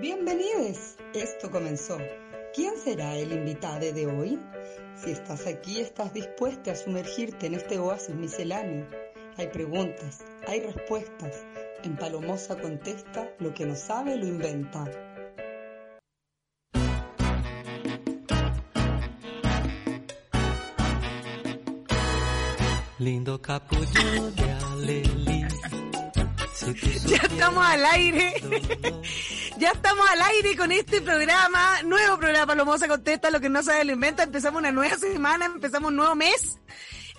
Bienvenidos. Esto comenzó. ¿Quién será el invitado de hoy? Si estás aquí, estás dispuesta a sumergirte en este oasis misceláneo. Hay preguntas, hay respuestas. En Palomosa contesta lo que no sabe lo inventa. Lindo capullo de Aleli. Ya estamos al aire. ya estamos al aire con este programa, nuevo programa Palomosa Contesta, lo que no sabe lo inventa. Empezamos una nueva semana, empezamos un nuevo mes.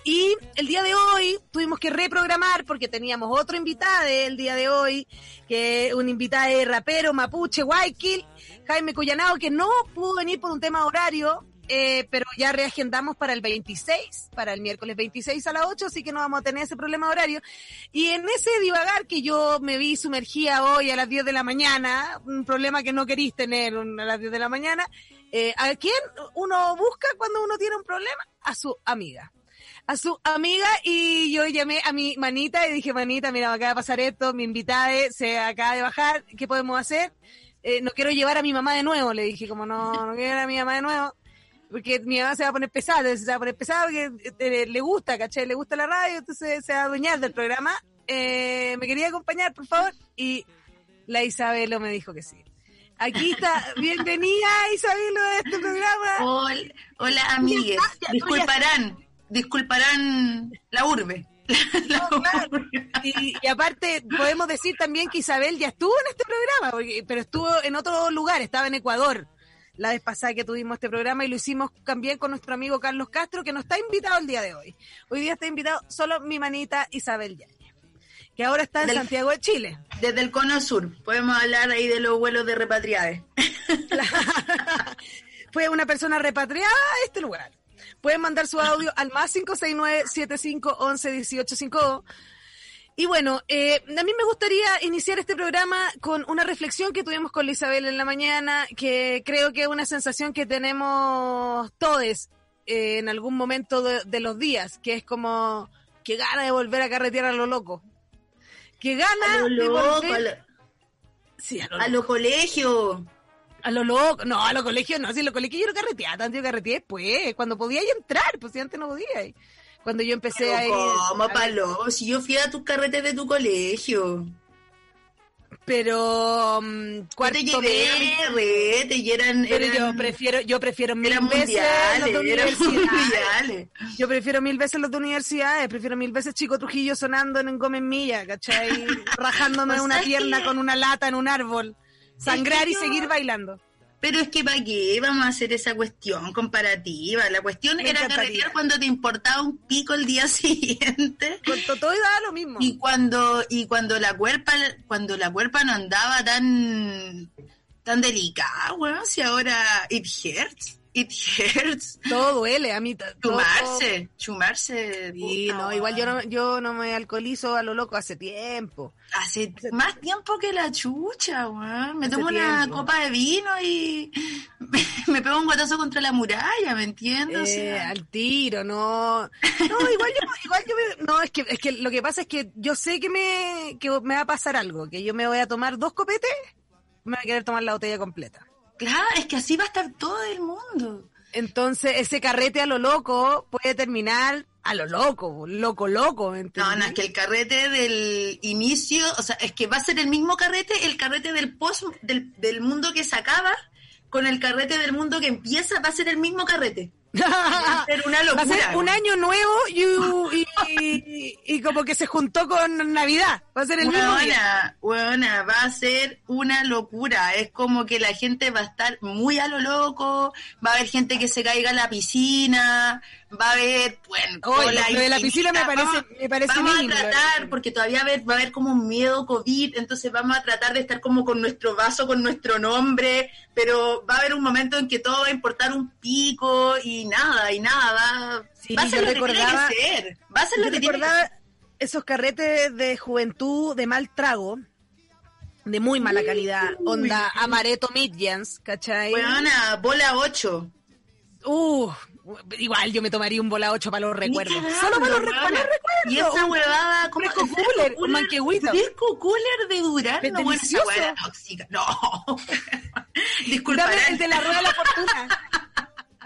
Y el día de hoy tuvimos que reprogramar porque teníamos otro invitado el día de hoy, que es un invitado de rapero mapuche, Guayquil, Jaime Cuyanao, que no pudo venir por un tema horario, eh, pero ya reagendamos para el 26, para el miércoles 26 a las 8, así que no vamos a tener ese problema horario. Y en ese divagar que yo me vi sumergida hoy a las 10 de la mañana, un problema que no queréis tener a las 10 de la mañana, eh, ¿a quién uno busca cuando uno tiene un problema? A su amiga a su amiga y yo llamé a mi manita y dije, manita, mira, acaba de pasar esto, mi invitada se acaba de bajar, ¿qué podemos hacer? Eh, no quiero llevar a mi mamá de nuevo, le dije, como no, no quiero llevar a mi mamá de nuevo, porque mi mamá se va a poner pesada, se va a poner pesada porque eh, le gusta, ¿caché? Le gusta la radio, entonces se va a adueñar del programa. Eh, ¿Me quería acompañar, por favor? Y la Isabelo me dijo que sí. Aquí está, bienvenida Isabelo a este programa. Hola, hola amigues, disculparán, disculparán la urbe. No, claro. y, y, aparte, podemos decir también que Isabel ya estuvo en este programa, porque, pero estuvo en otro lugar, estaba en Ecuador la vez pasada que tuvimos este programa y lo hicimos también con nuestro amigo Carlos Castro, que no está invitado el día de hoy. Hoy día está invitado solo mi manita Isabel Yañez, que ahora está en Del- Santiago de Chile. Desde el cono sur, podemos hablar ahí de los vuelos de repatriadas. Fue una persona repatriada a este lugar. Pueden mandar su audio al más 569-7511-1852. Y bueno, eh, a mí me gustaría iniciar este programa con una reflexión que tuvimos con Isabel en la mañana, que creo que es una sensación que tenemos todos eh, en algún momento de, de los días, que es como que gana de volver a carretear a lo loco. Que gana A lo de loco, volver... a lo, Sí, a lo a lo colegio. A lo loco, no, a los colegios no, si en los colegios yo no carreteaba, tanto yo carreteé después, cuando podía entrar, pues si antes no podía ir. Cuando yo empecé a ir. ¿Cómo, a ver, palo? Si yo fui a tus carretes de tu colegio. Pero um, Yo cuarto te llevé carretes y eran, pero yo prefiero, yo prefiero mil eran veces los de eran universidades. mundiales. Yo prefiero mil veces los de universidades, prefiero mil veces Chico Trujillo sonando en Gómez Milla, ¿cachai? Rajándome una pierna que- con una lata en un árbol. Sangrar y yo- seguir bailando. Pero es que ¿para qué vamos a hacer esa cuestión comparativa? La cuestión Me era carretear cuando te importaba un pico el día siguiente. Con to- todo iba lo mismo. Y cuando, y cuando la cuerpa, cuando la cuerpa no andaba tan, tan delicada, weón, si ahora it hurts, it hurts. Todo duele, a mí. Chumarse, chumarse. Sí, puta, no, igual yo no, yo no me alcoholizo a lo loco hace tiempo. Hace más tiempo que la chucha, weón. Me Hace tomo una copa de vino y me pego un guatazo contra la muralla, ¿me entiendes? O Eh, sea, al tiro, no. No, igual yo, igual yo me- no, es que, es que lo que pasa es que yo sé que me, que me va a pasar algo, que yo me voy a tomar dos copetes, me voy a querer tomar la botella completa. Claro, es que así va a estar todo el mundo. Entonces, ese carrete a lo loco puede terminar a lo loco, loco, loco, ¿me No, entendí? no, es que el carrete del inicio, o sea, es que va a ser el mismo carrete, el carrete del post, del, del mundo que se acaba, con el carrete del mundo que empieza, va a ser el mismo carrete. Va a ser una Va a locura. ser un año nuevo y, y, y- y como que se juntó con Navidad. Va a ser el mismo día. Va a ser una locura. Es como que la gente va a estar muy a lo loco, va a haber gente que se caiga a la piscina, va a haber, bueno, lo de la piscina me parece- Vamos- me parece Vamos mínimo, a tratar, porque todavía va a, haber, va a haber como un miedo COVID, entonces vamos a tratar de estar como con nuestro vaso, con nuestro nombre, pero va a haber un momento en que todo va a importar un pico y nada, y nada, va, Sí, va a ser lo que recordaba- tiene que ser. Va a ser lo que tiene que recordaba esos carretes de juventud de mal trago, de muy mala calidad, onda amareto Midjans, ¿cachai? Weona, bola 8. Uh, igual yo me tomaría un bola 8 para los recuerdos. Solo para los, re- weona. para los recuerdos. Y esa huevada, como fresco cooler, un manquehuito. Fresco cooler de Durán, Es no, bueno, esa era tóxica. No. Dame Disculparán. el de la rueda de la fortuna.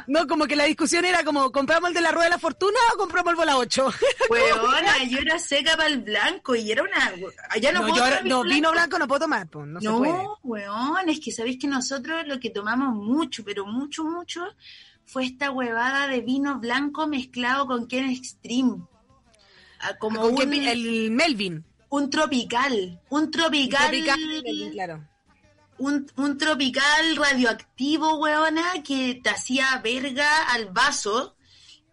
No, como que la discusión era como, ¿compramos el de la rueda de la fortuna o compramos el bola 8? Huevona, yo era seca para el blanco y era una. Allá no, No, puedo yo tomar no, vino blanco no puedo tomar, pues, no, se No, puede. es que sabéis que nosotros lo que tomamos mucho, pero mucho, mucho, fue esta huevada de vino blanco mezclado con Ken Extreme. Ah, Como que un, el Melvin. un tropical, un tropical, Tropical Melvin, claro. un, un tropical radioactivo, weona, que te hacía verga al vaso.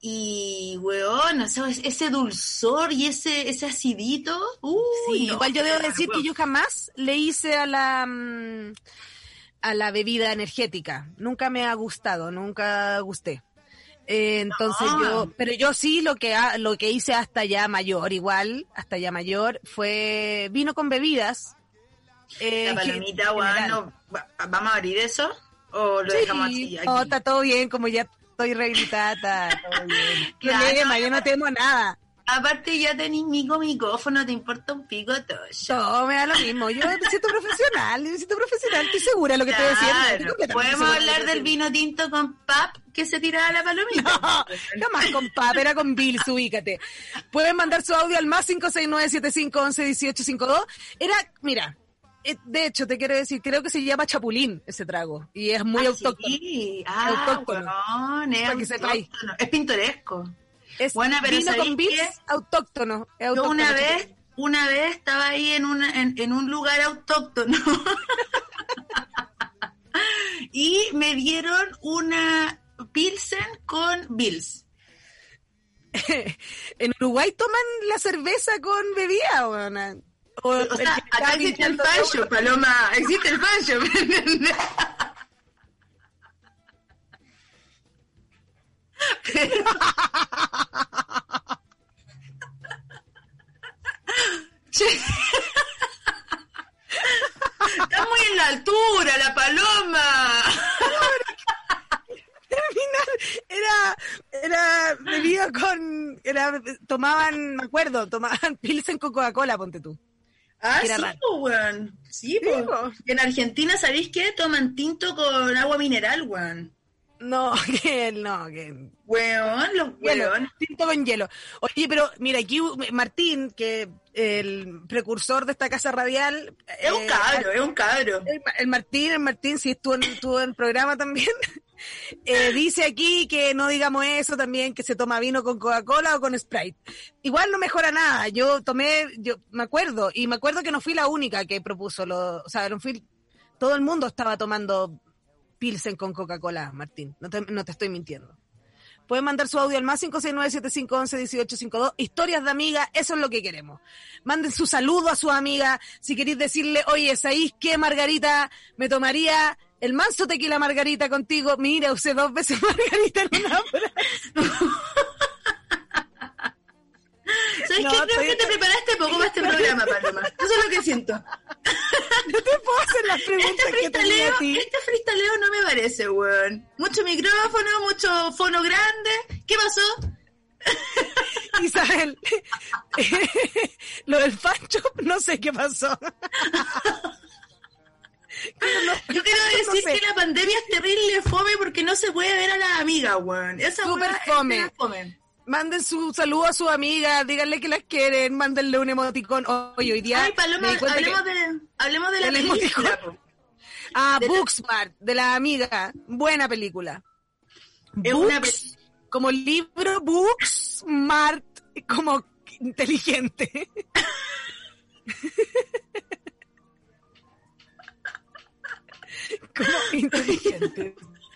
Y, weón, o sea, ese dulzor y ese, ese acidito. Sí, no, igual yo debo weón, decir que yo jamás le hice a la mm, a la bebida energética. Nunca me ha gustado, nunca gusté. Eh, entonces No. yo, pero yo sí lo que ha- lo que hice hasta ya mayor, igual, hasta ya mayor, fue vino con bebidas. eh, La palomita, no- va- ¿vamos a abrir eso? ¿O lo Sí, dejamos así? Aquí? no, está todo bien, como ya estoy rehabilitada, está todo bien. Claro. Problema, yo no temo nada. Aparte ya tenéis mico micófono, te importa un pico todo. Todo me da lo mismo. Yo me siento profesional, me siento profesional, estoy segura de lo que estoy haciendo. estoy Claro, completamente podemos hablar del vino tinto con pap que se tiraba la palomita. No, jamás con pap, era con Bills, ubícate. Pueden mandar su audio al más 569-7511-1852. Era, mira, eh, de hecho, te quiero decir, creo que se llama chapulín ese trago. Y es muy Ah, autóctono. Sí. Ah, Autóctono. weón, es autóctono. Es pintoresco. Es Bueno, pero vino ¿sabéis con autóctono. una vez, una vez estaba ahí en, una, en, en un lugar autóctono y me dieron una Pilsen con Bills. en Uruguay toman la cerveza con bebida. O, O sea, acá existe el fallo, Paloma, existe el fallo. Está muy en la altura, la paloma. era era bebida con era tomaban me acuerdo tomaban pilsen con Coca-Cola ponte tú Ah, Era sí, po, weón. Sí, po. Sí, po. En Argentina, ¿sabéis qué? Toman tinto con agua mineral, weón. no que no que Weón, los weón. tinto con hielo oye pero mira aquí Martín que el precursor de esta casa radial Es un eh, cabro, es un cabro. el, el Martín, el Martín, si estuvo en, estuvo en el programa también, eh, dice aquí que no digamos eso también, que se toma vino con Coca-Cola o con Sprite. Igual no mejora nada. Yo tomé, yo me acuerdo, y me acuerdo que no fui la única que propuso lo, o sea, no fui, todo el mundo estaba tomando Pilsen con Coca-Cola, Martín. No te, no te estoy mintiendo. Pueden mandar su audio al más 569-7511-1852. Historias de amiga, eso es lo que queremos. Manden su saludo a su amiga. Si queréis decirle, oye, ¿sabéis qué, Margarita? Me tomaría el manso tequila Margarita contigo. Mira, usé dos veces Margarita en una frase. ¿Sabes No, qué? Creo que te preparaste poco para este programa, Paloma. Eso es lo que siento. No te puedo hacer las preguntas Este que tenía a ti. este freestaleo no me parece, weón. Mucho micrófono, mucho fono grande. ¿Qué pasó? Isabel, lo del fancho, no sé qué pasó. Yo quiero No decir sé. que la pandemia es terrible fome porque no se puede ver a las amigas, weón. Esa Súper weá es fome. Manden su saludo a su amiga, díganle que las quieren, mándenle un emoticón. Oye, hoy día Ay, Paloma, hablemos, de, hablemos de la película. Ah, de la- Booksmart, de la amiga. Buena película. Es una Books, como libro, Booksmart, como inteligente. como inteligente.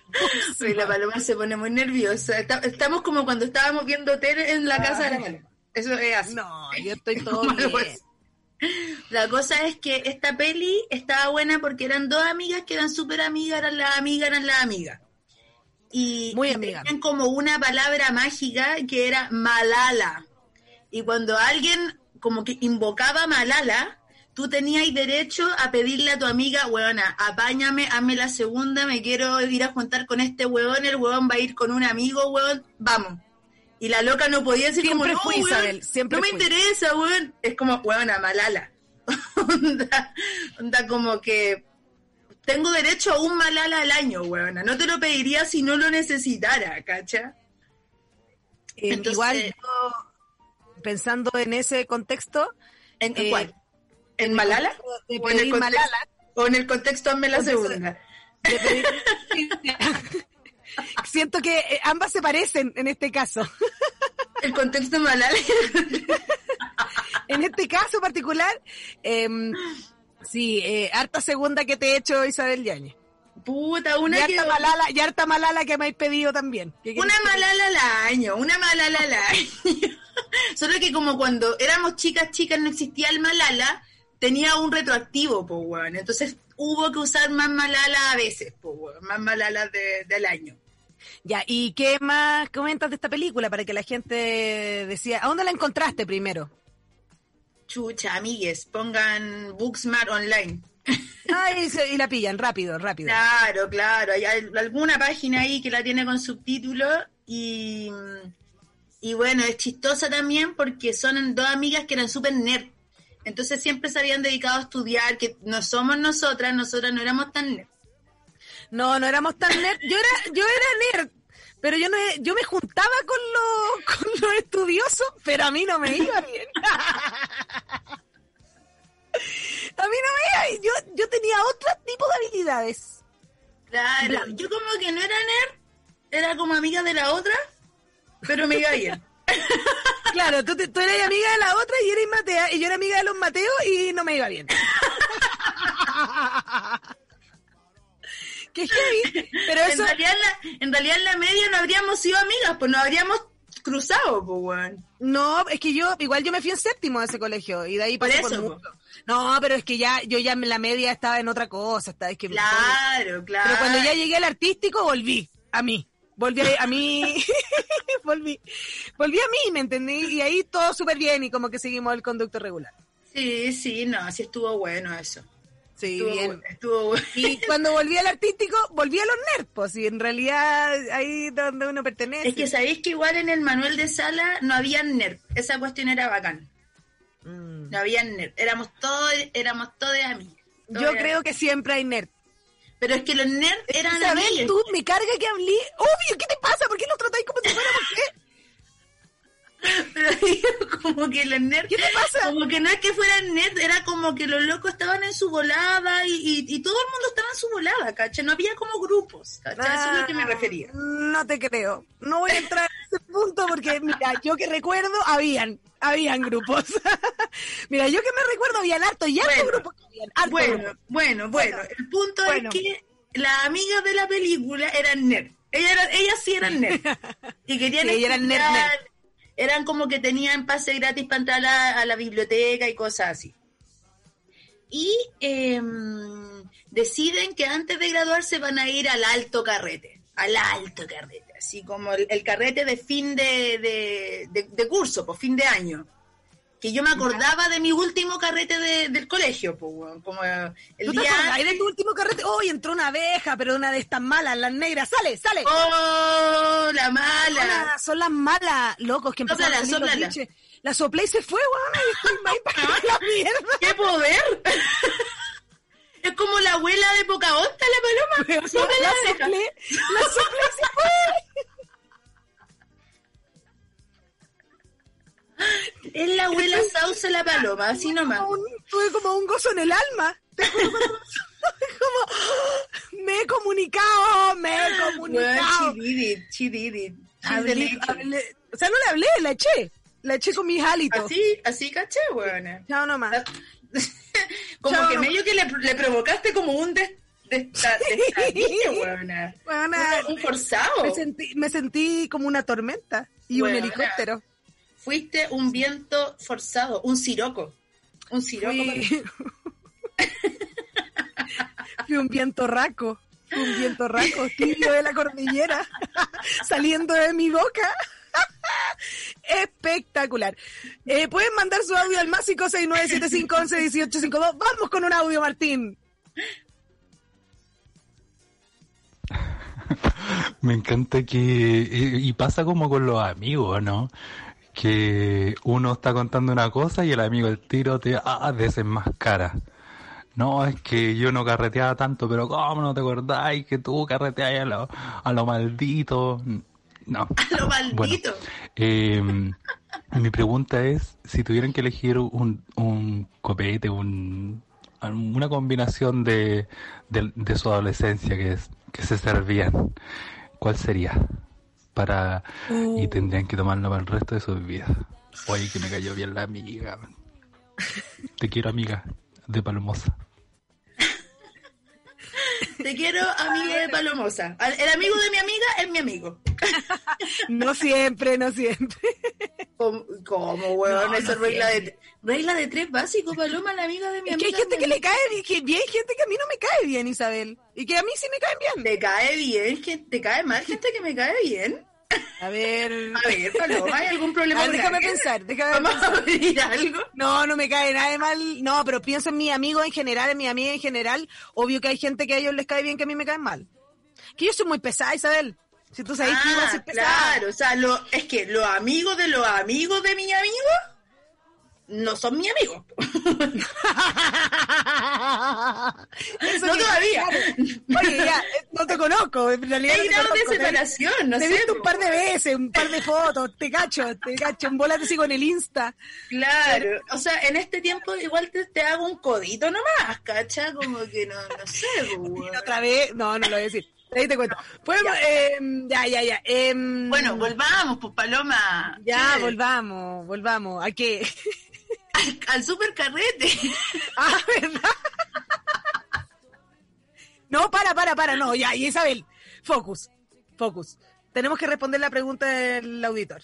La paloma se pone muy nerviosa. Estamos como cuando estábamos viendo tele en la casa de la paloma. Eso es así. No, yo estoy todo bien. La cosa es que esta peli estaba buena porque eran dos amigas que eran súper amigas, eran las amigas, eran las amigas. Y, Muy y amigas. tenían como una palabra mágica que era Malala. Y cuando alguien como que invocaba Malala, tú tenías derecho a pedirle a tu amiga, weona, apáñame, hazme la segunda, me quiero ir a juntar con este weón, el weón va a ir con un amigo, weón, vamos. Y la loca no podía decir Siempre como, no, fui, weón, Isabel, siempre no me fui". interesa, weón. Es como, weón, a Malala. onda, onda como que tengo derecho a un Malala al año, weón. No te lo pediría si no lo necesitara, ¿cacha? Eh, Entonces- igual yo, pensando en ese contexto, ¿En Eh, cuál? ¿En Malala? de ¿O en, el contexto, Malala, ¿O en el contexto hazme la Contexto- segunda? siento que eh, ambas se parecen en este caso. El contexto Malala. En este caso particular, em, sí, eh, harta segunda que te he hecho Isabel Yañez. Puta, Y una que... harta malala, y harta malala que me habéis pedido también. ¿Qué quieres Una que Malala al año, una Malala al año. Solo que como cuando éramos chicas, chicas, no existía el Malala, tenía un retroactivo, weón. Entonces hubo que usar más Malala a veces, weón. Más Malala de- del año. Ya, ¿y qué más comentas de esta película para que la gente decía, ¿a dónde la encontraste primero? Chucha, amigues, pongan Booksmart online. Ay, y, la pillan, rápido, rápido. Claro, claro. Hay al- alguna página ahí que la tiene con subtítulos y, y bueno, es chistosa también porque son dos amigas que eran súper nerd. Entonces siempre se habían dedicado a estudiar, que no somos nosotras, nosotras no éramos tan nerd. No, no éramos tan nerd. Yo era, yo era nerd, pero yo no, yo me juntaba con los, con los estudiosos, pero a mí no me iba bien. A mí no me iba bien. Yo, yo tenía otro tipo de habilidades. Claro, yo como que no era nerd, era como amiga de la otra, pero me iba bien. Claro, tú, te- tú eras amiga de la otra y eres Matea, y yo era amiga de los Mateos y no me iba bien. Qué heavy. Pero En eso, realidad, en la, en realidad en la media no habríamos sido amigas, pues nos habríamos cruzado, pues, weón. no, es que yo, igual yo me fui en séptimo de ese colegio y de ahí pasé por, eso, mucho. No, pero es que ya, yo ya en la media estaba en otra cosa, estaba, es que Claro, claro. Pero cuando ya llegué al artístico, volví a mí. Volví a, a mí. volví. Volví a mí, ¿me entendí? Y ahí todo súper bien y como que seguimos el conducto regular. Sí, sí, no, sí estuvo bueno eso. Sí, Estuvo, bien. bu- estuvo bueno. Y cuando volví al artístico, volví a los nerds, pues, y en realidad ahí donde uno pertenece. Es que sabéis que igual en el manual de sala no había nerd. Esa cuestión era bacán. Mm. No había nerd. Éramos todos, éramos todos amigos. Yo creo que siempre hay nerd. Pero es que los nerds eran Isabel, amigos. tú me carga que hablé. Obvio, ¿qué te pasa? ¿Por qué los tratáis como si fuéramos qué? Pero digo, como que los nerds. ¿Qué te pasa? Como que no es que fueran nerds, era como que los locos estaban en su volada y, y, y todo el mundo estaba en su volada, ¿cachai? No había como grupos, ¿cachai? Eso es lo que me Ah, refería. No te creo. No voy a entrar en ese punto porque, mira, yo que recuerdo, habían, habían grupos. mira, yo que me recuerdo, habían harto y harto Bueno, grupos. que habían, harto Bueno, grupos. bueno, bueno. El punto Bueno. es que las amigas de la película eran nerd. Ellas, eran, ellas sí eran nerd. Y querían Sí, ellas eran nerd, estudiar, nerd. Eran como que tenían pase gratis para entrar a, la biblioteca y cosas así. Y em, deciden que antes de graduarse van a ir al alto carrete. Al alto carrete. Así como el, carrete de fin de, de, de- de curso, por fin de año. Que yo me acordaba de mi último carrete de- del colegio, pues, como el ¿Tú te día acordás de tu último carrete? ¡Uy, entró una abeja, pero una de estas malas, las negras! ¡Sale, sale! ¡Oh, la mala! Son las malas, locos, que empezaron a salir los biches. La soplé y se fue, weón, y estoy más impactada que la mierda. ¡Qué poder! es como la abuela de Pocahontas, la paloma. la Sóplala, soplé, la soplé y se fue. Es la abuela Sauce la paloma, así nomás. Como un- tuve como un gozo en el alma. Como, me he comunicado, me he Well, comunicado. she did it, she did it. Hablé- hablé- o sea, no le hablé, la eché. La eché con mis hálitos. Así, así caché, weona. Chao nomás. como Chao. que medio que le, le provocaste como un des, desta- destadillo, weona. Weona, Un- un forzado. Me sentí, me sentí como una tormenta y Weona. un helicóptero. Fuiste un viento forzado, un siroco. Un siroco. Fui, fui un viento raco. Fui un viento raco, tibio de la cordillera, saliendo de mi boca. Espectacular. Eh, Pueden mandar su audio al más 56975111852. Vamos con un audio, Martín. Me encanta que, y, pasa como con los amigos, ¿no? Que uno está contando una cosa y el amigo el tiro te ah, desenmascara. No, es que yo no carreteaba tanto, pero ¿cómo no te acordáis que tú carreteabas a lo, a lo maldito? No. A lo maldito. Em, mi pregunta es, si tuvieran que elegir un, un copete, un, una combinación de, de, su adolescencia que, es, que se servían, ¿cuál sería? Para, y uh. tendrían que tomarlo para el resto de sus vidas. Oye, que me cayó bien la amiga. Te quiero, amiga, de Palomosa. Te quiero, amiga de Palomosa. El amigo de mi amiga es mi amigo. No siempre, no siempre. ¿Cómo, weón? Eso es regla de, regla de tres básicos, Paloma, la amiga de mi amiga. Que hay gente que le cae bien, hay gente que a mí no me cae bien, Isabel. Y que a mí sí me cae bien. ¿Te cae bien? ¿Te cae mal gente que me cae bien? A ver. A ver, Paloma, ¿hay algún problema? ver, déjame pensar, déjame ¿Vamos pensar. a algo? No, no me cae nada de mal. No, pero pienso en mi amigo en general, en mi amiga en general. Obvio que hay gente que a ellos les cae bien que a mí me cae mal. Que yo soy muy pesada, Isabel. Si tú sabes que iba a ser pesada. Claro, o sea, lo, es que los amigos de los amigos de mi amigo no son mi amigo. no todavía. Oye, ya, no te conozco. En realidad Hay no de separación, no te sé. Un par de veces, un par de fotos, te cacho, te cacho, en bola te sigo en el Insta. Claro, o sea, en este tiempo igual te, te hago un codito nomás, cacha, como que no, no sé. Pues, otra vez, no, no lo voy a decir. Ahí te cuento. Pues, ya. Eh, ya, ya, ya. Eh, bueno, volvamos, pues Paloma. Ya, volvamos, volvamos. ¿A qué? Al, super carrete. Ah, ¿verdad? No, para, para, para, no, ya, y Isabel, focus, focus. Tenemos que responder la pregunta del auditor.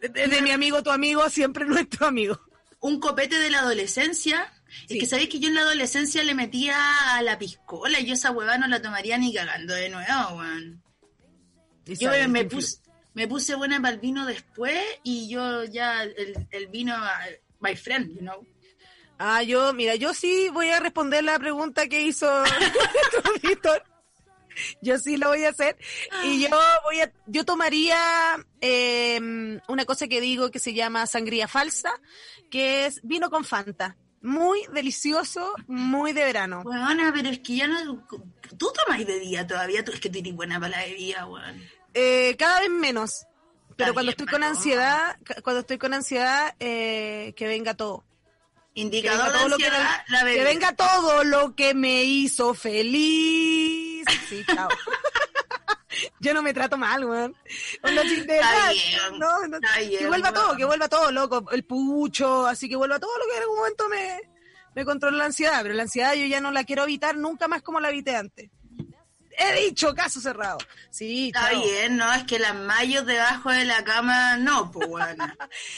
De, mi amigo, tu amigo, siempre nuestro amigo. Un copete de la adolescencia. Es que sabéis que yo en la adolescencia le metía a la piscola y yo esa hueva no la tomaría ni cagando de nuevo, weón. Yo me, puse, me puse buena para el vino después y yo ya el, el vino my friend, you know. Ah, yo, mira, yo sí voy a responder la pregunta que hizo Víctor. Yo sí lo voy a hacer. Y yo voy a, yo tomaría em, una cosa que digo que se llama sangría falsa, que es vino con Fanta. Muy delicioso, muy de verano. Bueno, pero es que ya no. Tú tomas de día todavía, tú es que tienes buena para la bebida, weón. Eh, cada vez menos. Pero cuando estoy con ansiedad, cuando estoy con ansiedad, eh, que venga todo. Indicador de ansiedad, que, la que venga todo lo que me hizo feliz. Sí, chao. Yo no me trato mal, weón. No, no, que vuelva todo, que vuelva todo, loco. El pucho, así que vuelva todo lo que en algún momento me, me controla la ansiedad. Pero la ansiedad yo ya no la quiero evitar nunca más como la evité antes he dicho, caso cerrado. Sí, Está bien, no, es que las mayos debajo de la cama, no, pues bueno.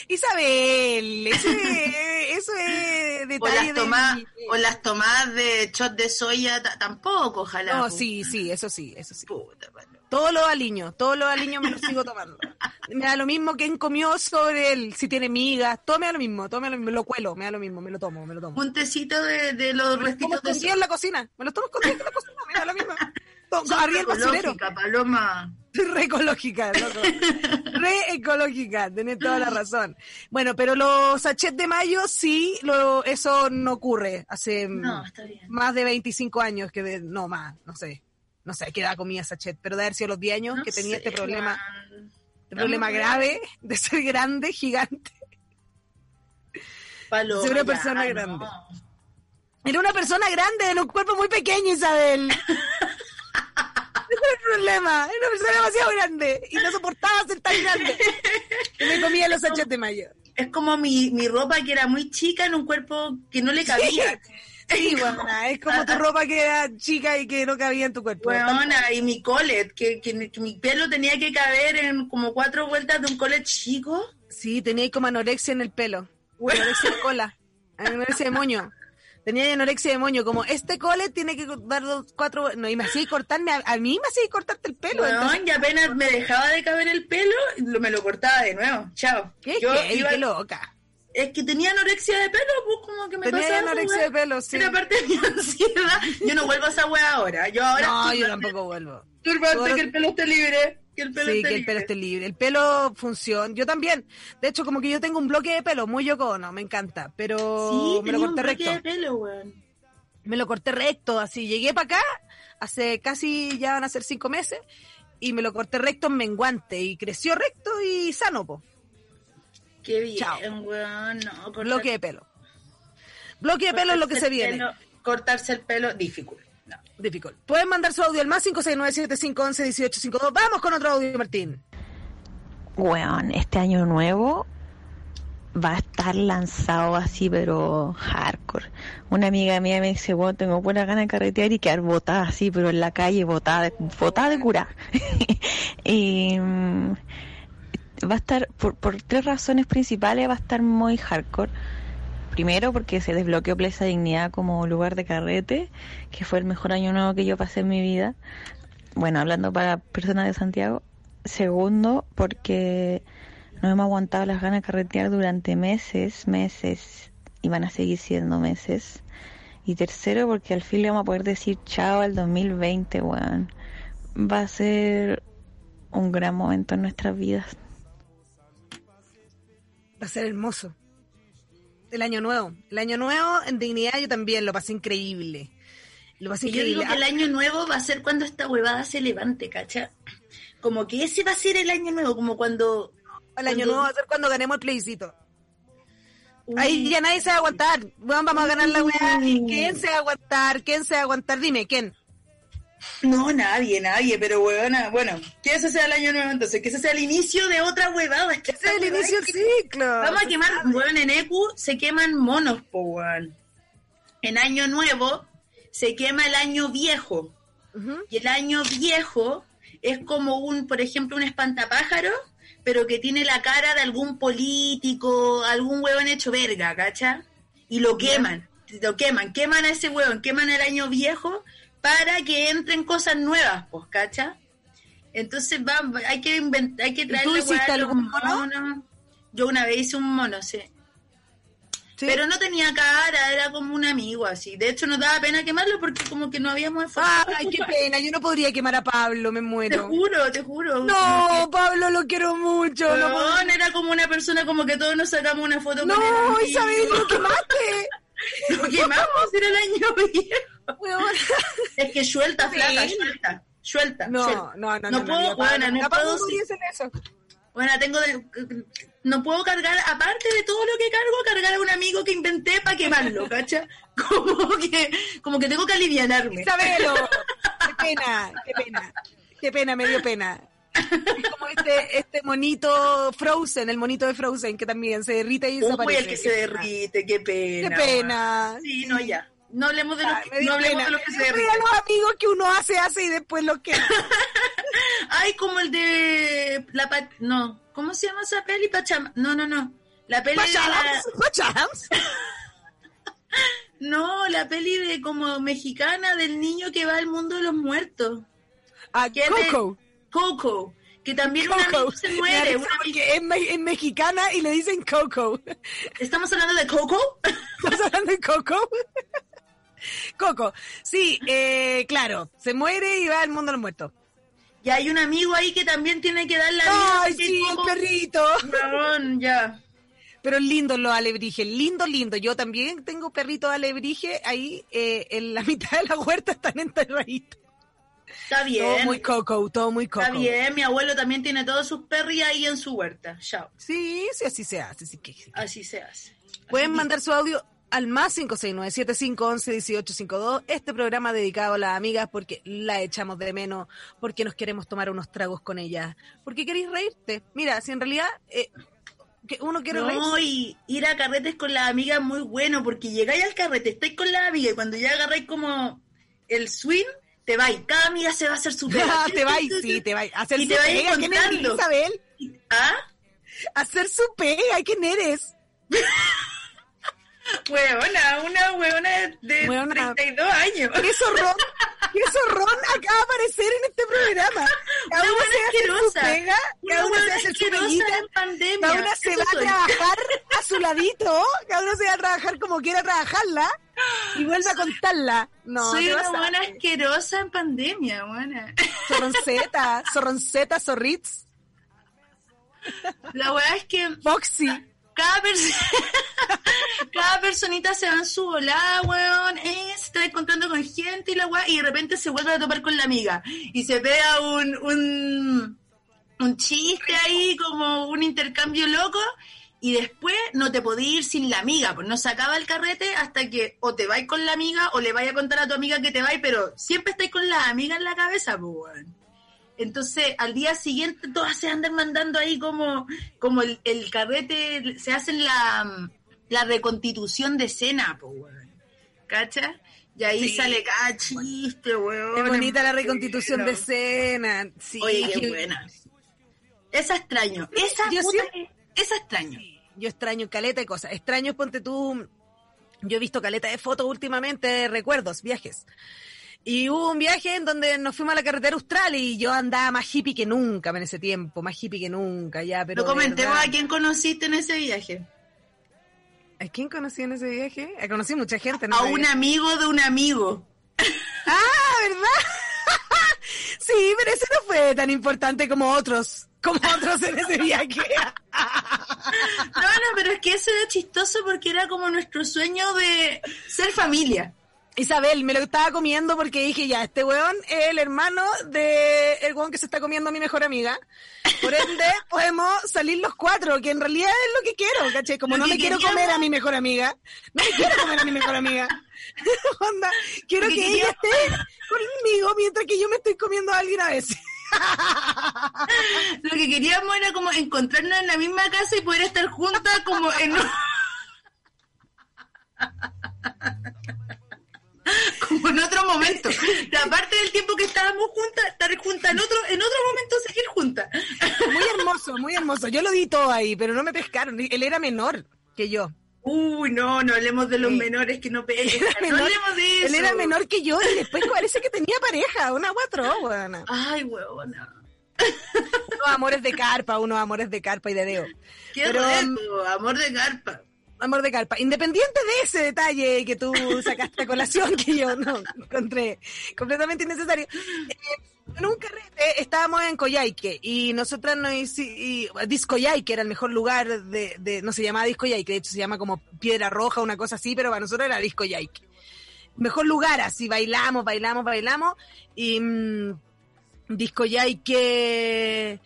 Isabel, eso es, eso es detalle o las, tomadas, o las tomadas de shot de soya tampoco, ojalá. No, sí, sí, eso sí, eso sí. Puta, Todos los aliños, todos los aliños me los sigo tomando. Me da lo mismo que comió sobre él, si tiene migas, todo me da lo mismo, todo me, lo, me lo cuelo, me da lo mismo, me lo tomo, me lo tomo. Un tecito de, de los restitos de... en la cocina, me lo tomo escondido en la cocina, me da lo mismo. Arriba el basurero. Paloma. Re ecológica, Re ecológica, tenés toda la razón. Bueno, pero los sachets de mayo sí, lo, eso no ocurre. Hace más de 25 años que de, no más, no sé. No sé qué edad comía sachet, pero de haber sido los 10 años que tenía este problema, este problema grave de ser grande, gigante. Paloma, ser una persona grande. Era una persona grande en un cuerpo muy pequeño, Isabel. El problema. Era una persona demasiado grande y no soportaba ser tan grande. Y me comía los sachets de mayo. Es como mi, mi ropa que era muy chica en un cuerpo que no le cabía. Sí, bueno, es como tu ropa que era chica y que no cabía en tu cuerpo. Bueno, y mi colet, que, que, mi pelo tenía que caber en como cuatro vueltas de un colet chico. Sí, tenía como anorexia en el pelo. Anorexia de cola. Anorexia de moño tenía anorexia de moño, como este cole tiene que dar dos, cuatro, no, y me hacía cortarme, a, mí me hacía cortarte el pelo. No, y apenas me dejaba de caber el pelo, me lo cortaba de nuevo, chao. ¿Qué, Yo qué, loca? Es que tenía anorexia de pelo, pues como que me Tenía pasaba anorexia weá. de pelo, sí. Era parte de mi ansiedad. Yo no vuelvo a esa wea ahora. Yo ahora No, yo tampoco vuelvo. turbante, que el pelo esté libre. Que el pelo Sí, esté que el pelo esté libre. El pelo funciona. Yo también. De hecho, como que yo tengo un bloque de pelo muy yocono, me encanta. Pero Sí, me lo tenía un corté bloque recto. de pelo, weón. Me lo corté recto, así. Llegué para acá hace casi, ya van a ser cinco meses, y me lo corté recto en menguante. Y creció recto y sano, po. Qué bien, Chao. weón. No, cortar- Bloque de pelo. Bloque de pelo es lo que se viene. pelo- cortarse el pelo, difícil. No. Difficult. Pueden mandar su audio al más 569-7511-1852. Vamos con otro audio, Martín. Weón, este año nuevo va a estar lanzado así, pero hardcore. Una amiga mía me dice, weón, tengo buena gana de carretear y quedar botada así, pero en la calle, botada, de- botada de curar. y mm, va a estar, por, por tres razones principales, va a estar muy hardcore. Primero, porque se desbloqueó Plaza Dignidad como lugar de carrete, que fue el mejor año nuevo que yo pasé en mi vida. Bueno, hablando para personas de Santiago. Segundo, porque no hemos aguantado las ganas de carretear durante meses, meses, y van a seguir siendo meses. Y tercero, porque al fin le vamos a poder decir chao al 2020, weón. Va a ser un gran momento en nuestras vidas. Va a ser hermoso. El año nuevo. El año nuevo en dignidad yo también lo pasé increíble. Lo pasé Y yo digo increíble. que el año nuevo va a ser cuando esta huevada se levante, ¿cacha? Como que ese va a ser el año nuevo, como cuando... el año cuando- nuevo va a ser cuando ganemos el plebiscito. Uy, Ahí ya nadie se va a aguantar. Bueno, vamos a ganar la weá. ¿Y quién se va a aguantar? ¿Quién se va a aguantar? Dime, ¿quién? No, nadie, nadie, pero huevona, bueno, que ese sea el año nuevo entonces, que ese sea el inicio de otra huevada. que Ese es el inicio del ciclo. Vamos a quemar, weón, en EQ se queman monos, po, weón. En año nuevo se quema el año viejo. Y el año viejo es como un, por ejemplo, un espantapájaro, pero que tiene la cara de algún político, algún huevón hecho verga, ¿cacha? Y lo queman, lo queman, queman a ese huevón, queman el año viejo para que entren cosas nuevas, pues, ¿cacha? Entonces va, hay que inventar, hay que traer tú hiciste algún mono? Yo una vez hice un mono, sí. Sí. Pero no tenía cara, era como un amigo así. De hecho, nos daba pena quemarlo porque como que no habíamos esforzado. Ay, qué pena. Yo no podría quemar a Pablo, me Te muero. juro, te juro. No, Pablo, lo quiero mucho. No, Weón, era como una persona como que todos nos sacamos una foto con no él. Isabel, lo quemaste. Lo quemamos, era el año viejo. Es que suelta, flaca, suelta. Suelta. No, suelta. no, no, No no. puedo, Pablo, no puedo, eso. Bueno, tengo de- no puedo cargar, aparte de todo lo que cargo, cargar a un amigo que inventé para quemarlo, ¿cacha? Como que, como que tengo que alivianarme. Isabelo, qué pena, qué pena, qué pena, me dio pena. Es como este, este monito Frozen, el monito de Frozen, que también se derrite y Uy, desaparece. el que se derrite, qué pena. Qué pena. Sí, no, ya. No hablemos de lo Ah, dio no hablemos de lo que se derrite. los amigos que uno hace, hace y después lo que. Ay, como el de la pa- no, ¿cómo se llama esa peli? Pacham no, no, no. La peli de la, Pachams, pachams. no, la peli de como mexicana del niño que va al mundo de los muertos. A ¿Qué de- Coco. Que también un amigo se muere. es, me- es mexicana y le dicen Coco. ¿Estamos hablando de Coco? ¿Estás hablando de Coco? Coco. Sí, eh, claro. Se muere y va al mundo de los muertos. Y hay un amigo ahí que también tiene que dar la vida. Ay, sí, el perrito. Weón, ya. Pero lindo los alebrijes, lindo, lindo. Yo también tengo perritos alebrije ahí eh, en la mitad de la huerta están enterraditos. Está bien. Todo muy coco, todo muy coco. Está bien, mi abuelo también tiene todos sus perros ahí en su huerta. Chao. Sí, sí, así se hace. Sí, que, sí. Así se hace. Pueden Así mandar su audio al más 569-7511-1852. Este programa dedicado a las amigas porque la echamos de menos, porque nos queremos tomar unos tragos con ellas, porque queréis reírte. Mira, si en realidad eh, que uno quiere reírse. No, y ir a carretes con las amigas es muy bueno, porque llegáis al carrete, estáis con la amiga y cuando ya agarráis como el swing, te vais. Cada amiga se va a hacer su pega. te vais, sí, te vais. Hacer Y su te pega, ¿quién eres. Isabel? ¿Ah? Hacer su pega, ¿quién eres? Huevona, una huevona de Huevona. 32 años. Eso, Ron, ¡Qué zorrón acaba de aparecer en este programa! Cada Una uno se hace su pega, cada Una uno se hace su peguita, cada uno se va a soy. trabajar a su ladito, cada uno se va a trabajar como quiera trabajarla y vuelve a contarla. No, Soy una a- buena asquerosa en pandemia, buena. Zorronceta, zorronceta, zorritz, La weá es que Foxy. Cada persona cada personita se va en su volada, weón, eh, se está encontrando con gente y la weá, y de repente se vuelve a topar con la amiga. Y se pega un, un, un chiste ahí, como un intercambio loco, y después no te podías ir sin la amiga, pues no se acaba el carrete hasta que o te vais con la amiga o le vais a contar a tu amiga que te vais, pero siempre estáis con la amiga en la cabeza, pues weón. Entonces, al día siguiente todas se andan mandando ahí como, como el, el carrete, se hacen la, la reconstitución de escena, pues, weón. ¿Cacha? Y ahí Sí. sale cada chiste, weón. Es bonita la reconstitución de escena. Sí, Oye, qué buena. Esa extraño. Esa, Yo puta esa extraño. Yo extraño caleta de cosas. Extraño, ponte tú. Yo he visto caleta de fotos últimamente, recuerdos, viajes. Y hubo un viaje en donde nos fuimos a la carretera austral y yo andaba más hippie que nunca en ese tiempo, más hippie que nunca, ya, pero. Lo comentemos a quién conociste en ese viaje. ¿A quién conocí en ese viaje? Eh, Conocí mucha gente. en A un viaje. amigo de un amigo. Ah, ¿verdad? sí, pero ese no fue tan importante como otros, como otros en ese viaje. No, no, pero es que eso era chistoso porque era como nuestro sueño de ser familia. Isabel, me lo estaba comiendo porque dije, ya, este weón es el hermano de el weón que se está comiendo a mi mejor amiga. Por ende, podemos salir los cuatro, que en realidad es lo que quiero, ¿cachai? Como Lo no me quiero queríamos- comer a mi mejor amiga, no me quiero comer a mi mejor amiga. Onda, quiero que ella esté conmigo mientras que yo me estoy comiendo a alguien a veces. Lo que queríamos era como encontrarnos en la misma casa y poder estar juntas como en un- como en otro momento. Aparte del tiempo que estábamos juntas, estar juntas en otro, en otro momento seguir juntas. Muy hermoso, muy hermoso. Yo lo di todo ahí, pero no me pescaron. Él era menor que yo. Uy, no, no hablemos de los Sí. menores que no pegan. Él era No menor, hablemos de eso. él era menor que yo y después parece que tenía pareja, una cuatro, weona. Ay, huevona. Unos amores de carpa, unos amores de carpa y de deo. Qué Pero, reto, amor de carpa. Amor de carpa. Independiente de ese detalle que tú sacaste a colación, que yo no encontré completamente innecesario. eh, en un carrete estábamos en Coyhaique y nosotras nos hicimos. Disco Yaique era el mejor lugar de. No se llamaba Disco Yaique, de hecho se llama como Piedra Roja, una cosa así, pero para nosotros era Disco Yaique. Mejor lugar, así bailamos, bailamos, bailamos. Y. mm, Disco Yaique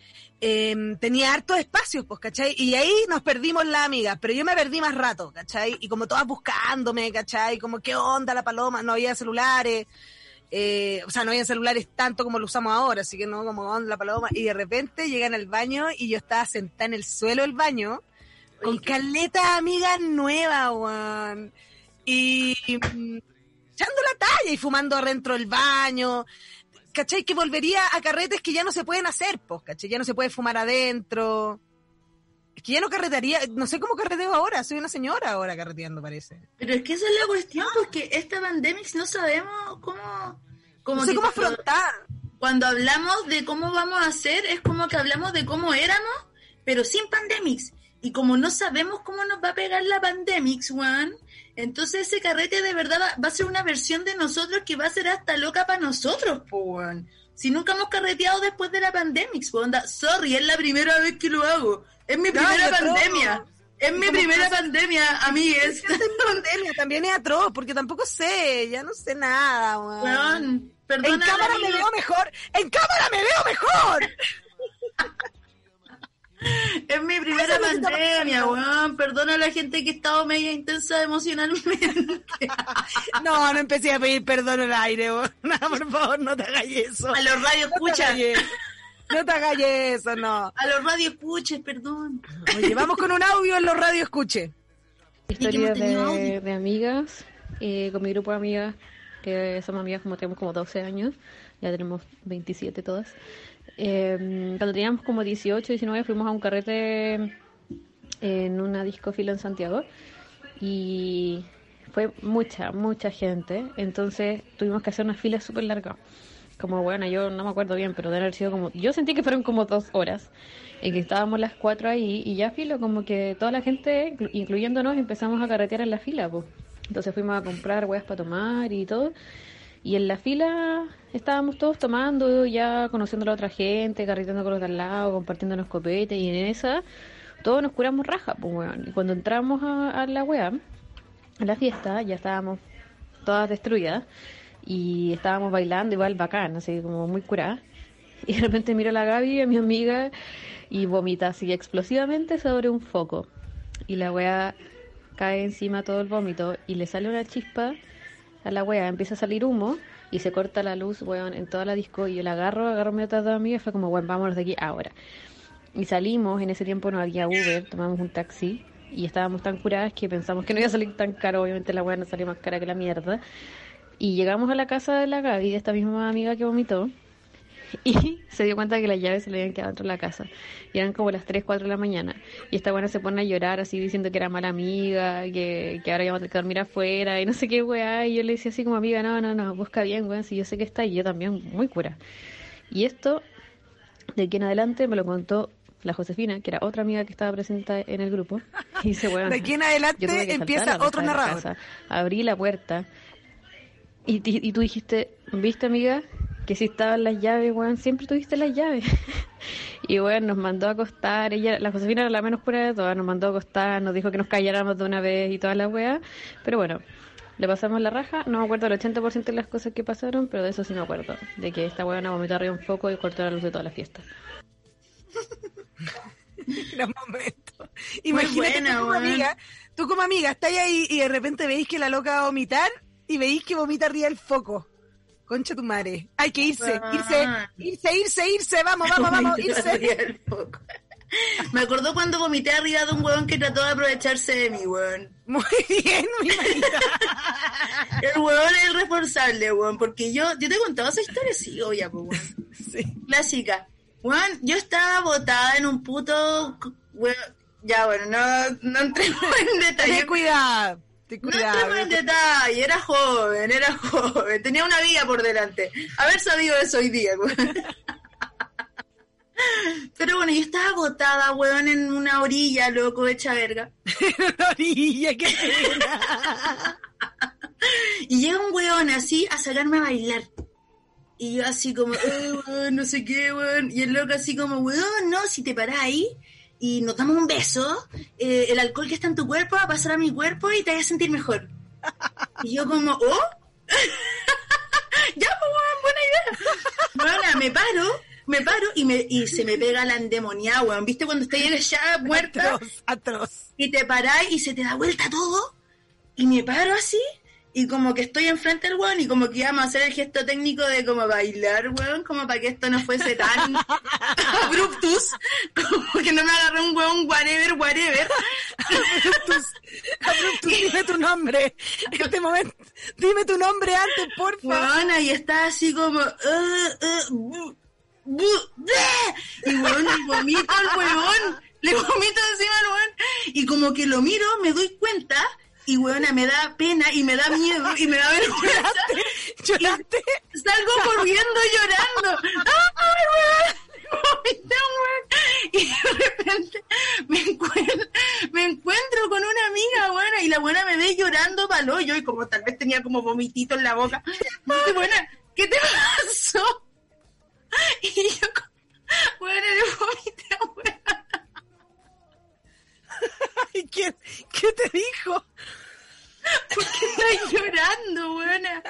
eh, tenía hartos espacios, pues, ¿cachai? Y ahí nos perdimos las amigas, pero yo me perdí más rato, ¿cachai? Y como todas buscándome, ¿cachai? Como, ¿qué onda la paloma? No había celulares, eh, o sea, no había celulares tanto como lo usamos ahora, así que no, como onda la paloma. Y de repente llegan al baño y yo estaba sentada en el suelo del baño con caletas amigas nuevas, weón. Y mm, echando la talla y fumando adentro del baño. ¿Cachai? Que volvería a carretes que ya no se pueden hacer, pues, ¿cachai? Ya no se puede fumar adentro. Es que ya no carretearía, no sé cómo carreteo ahora, soy una señora ahora carreteando, parece. Pero es que esa es la cuestión, porque esta pandemia no sabemos cómo... Como No sé cómo afrontar. Cuando hablamos de cómo vamos a hacer, es como que hablamos de cómo éramos, pero sin pandemics. Y como no sabemos cómo nos va a pegar la pandemics, Juan, entonces ese carrete de verdad va, va a ser una versión de nosotros que va a ser hasta loca para nosotros, Juan. Si nunca hemos carreteado después de la pandemics, po, onda, sorry, es la primera vez que lo hago. Es mi No, primera atroz. pandemia. Es mi ¿Cómo primera pasa? pandemia, amigues. Esta pandemia también es atroz, porque tampoco sé, ya no sé nada, weón. Weón, En perdona. cámara me veo mejor, en cámara me veo mejor. Es mi primera pandemia, weón. Perdona a la gente que ha estado media intensa emocionalmente. No, no empecé a pedir perdón al aire, weón. No, por favor, no te hagas eso. A los radio No te escuchas. hagas eso. No te hagas eso, no. A los radio escuches, perdón. Oye, vamos con un audio en los radio escuche. Historias tenía audio. de, de amigas, eh, con mi grupo de amigas, que somos amigas como tenemos como 12 años, ya tenemos 27 todas. Eh, cuando teníamos como 18, 19 fuimos a un carrete en una discofila en Santiago y fue mucha, mucha gente. Entonces tuvimos que hacer una fila súper larga. Como bueno, yo no me acuerdo bien, pero debe haber sido como. Yo sentí que fueron como dos horas. Y que estábamos las cuatro ahí. Y ya filo, como que toda la gente, inclu- incluyéndonos, empezamos a carretear en la fila, pues. Entonces fuimos a comprar weas para tomar y todo. Y en la fila estábamos todos tomando, ya conociendo a la otra gente, carreteando con los de al lado, compartiendo los copetes. Y en esa, todos nos curamos raja, pues, weón. Y cuando entramos a, a la wea, a la fiesta, ya estábamos todas destruidas y estábamos bailando igual bacán, así como muy curada. Y de repente miro a la Gaby, a mi amiga, y vomita así explosivamente sobre un foco. Y la wea cae encima todo el vómito y le sale una chispa a la wea, empieza a salir humo y se corta la luz, en toda la disco. Y yo la agarro, agarro mi otra dos y fue como, weón, vámonos de aquí ahora. Y salimos, en ese tiempo no había Uber, tomamos un taxi y estábamos tan curadas que pensamos que no iba a salir tan caro, obviamente la weá no salió más cara que la mierda. Y llegamos a la casa de la Gaby, de esta misma amiga que vomitó, y se dio cuenta que las llaves se le habían quedado dentro de la casa. Y eran como las 3, 4 de la mañana. Y esta buena se pone a llorar así diciendo que era mala amiga, que, que ahora íbamos a tener que dormir afuera y no sé qué weá. Y yo le decía así como amiga, no, no, no, busca bien, weón, si yo sé que está y yo también muy cura. Y esto, de aquí en adelante, me lo contó la Josefina, que era otra amiga que estaba presente en el grupo. Y dice, weón, De aquí en adelante empieza otro narrador. casa, abrí la puerta y, y tú dijiste, ¿viste amiga? Que si estaban las llaves, weón, siempre tuviste las llaves. y weón, nos mandó a acostar, ella, la Josefina era la menos pura de todas, nos mandó a acostar, nos dijo que nos calláramos de una vez y toda la weá. Pero bueno, le pasamos la raja, no me acuerdo el 80% de las cosas que pasaron, pero de eso sí me acuerdo, de que esta weá vomitó arriba un foco y cortó la luz de toda la fiesta. Gran momento. Imagínate buena, tú como weón. amiga, tú como amiga, estáis ahí y de repente veis que la loca va a vomitar y veis que vomita arriba del foco. Concha tu madre. Hay que irse, Ah. irse, irse, irse, irse, vamos, vamos, vamos, irse. Me acordó cuando vomité arriba de un huevón que trató de aprovecharse de mí, weón. Muy bien, mi manita. El huevón es el responsable, weón, porque yo, yo te he contado esa historia, sí, obvia, pues, weón. Sí. Clásica. Weón, yo estaba botada en un puto, weón, ya, bueno, no, no entremos en Ten detalle. cuidado, ten No entremos en detalle, era joven, era joven, tenía una vida por delante. Haber sabido eso hoy día, weón. Pero bueno, yo estaba agotada, weón, en una orilla, loco, hecha verga. La orilla, qué pena. Y llega un weón así a sacarme a bailar. Y yo así como, eh, weón, no sé qué, weón. Y el loco así como, weón, no, si te parás ahí y nos damos un beso, eh, el alcohol que está en tu cuerpo va a pasar a mi cuerpo y te vas a sentir mejor. Y yo como, ¿oh? ya, pues, buena idea. Bueno, me paro, me paro y, me, y se me pega la endemoniada, weón. ¿Viste cuando estás ya muerta? Atroz, atroz. y te parás y se te da vuelta todo y me paro así y como que estoy enfrente del weón y como que íbamos a hacer el gesto técnico de como bailar, weón, como para que esto no fuese tan abruptus, como que no me agarré un weón whatever, whatever. Abruptus, Abruptus, dime tu nombre. En este momento, dime tu nombre antes, porfa. Weón, y está así como... "Uh, uh, bu, bu, bleh". y weón, le vomito al weón, le vomito encima al weón y como que lo miro, me doy cuenta y weona, me da pena y me da miedo y me da vergüenza. Lloraste. Salgo corriendo llorando. ¡Ay. Y de repente me encuentro, me encuentro con una amiga, buena, y la buena me ve llorando palo yo y como tal vez tenía como vomitito en la boca. Buena, ¿qué te pasó? Y yo, bueno, le vomité, weón. ¿Qué, ¿Qué te dijo? ¿Por qué estás llorando, buena?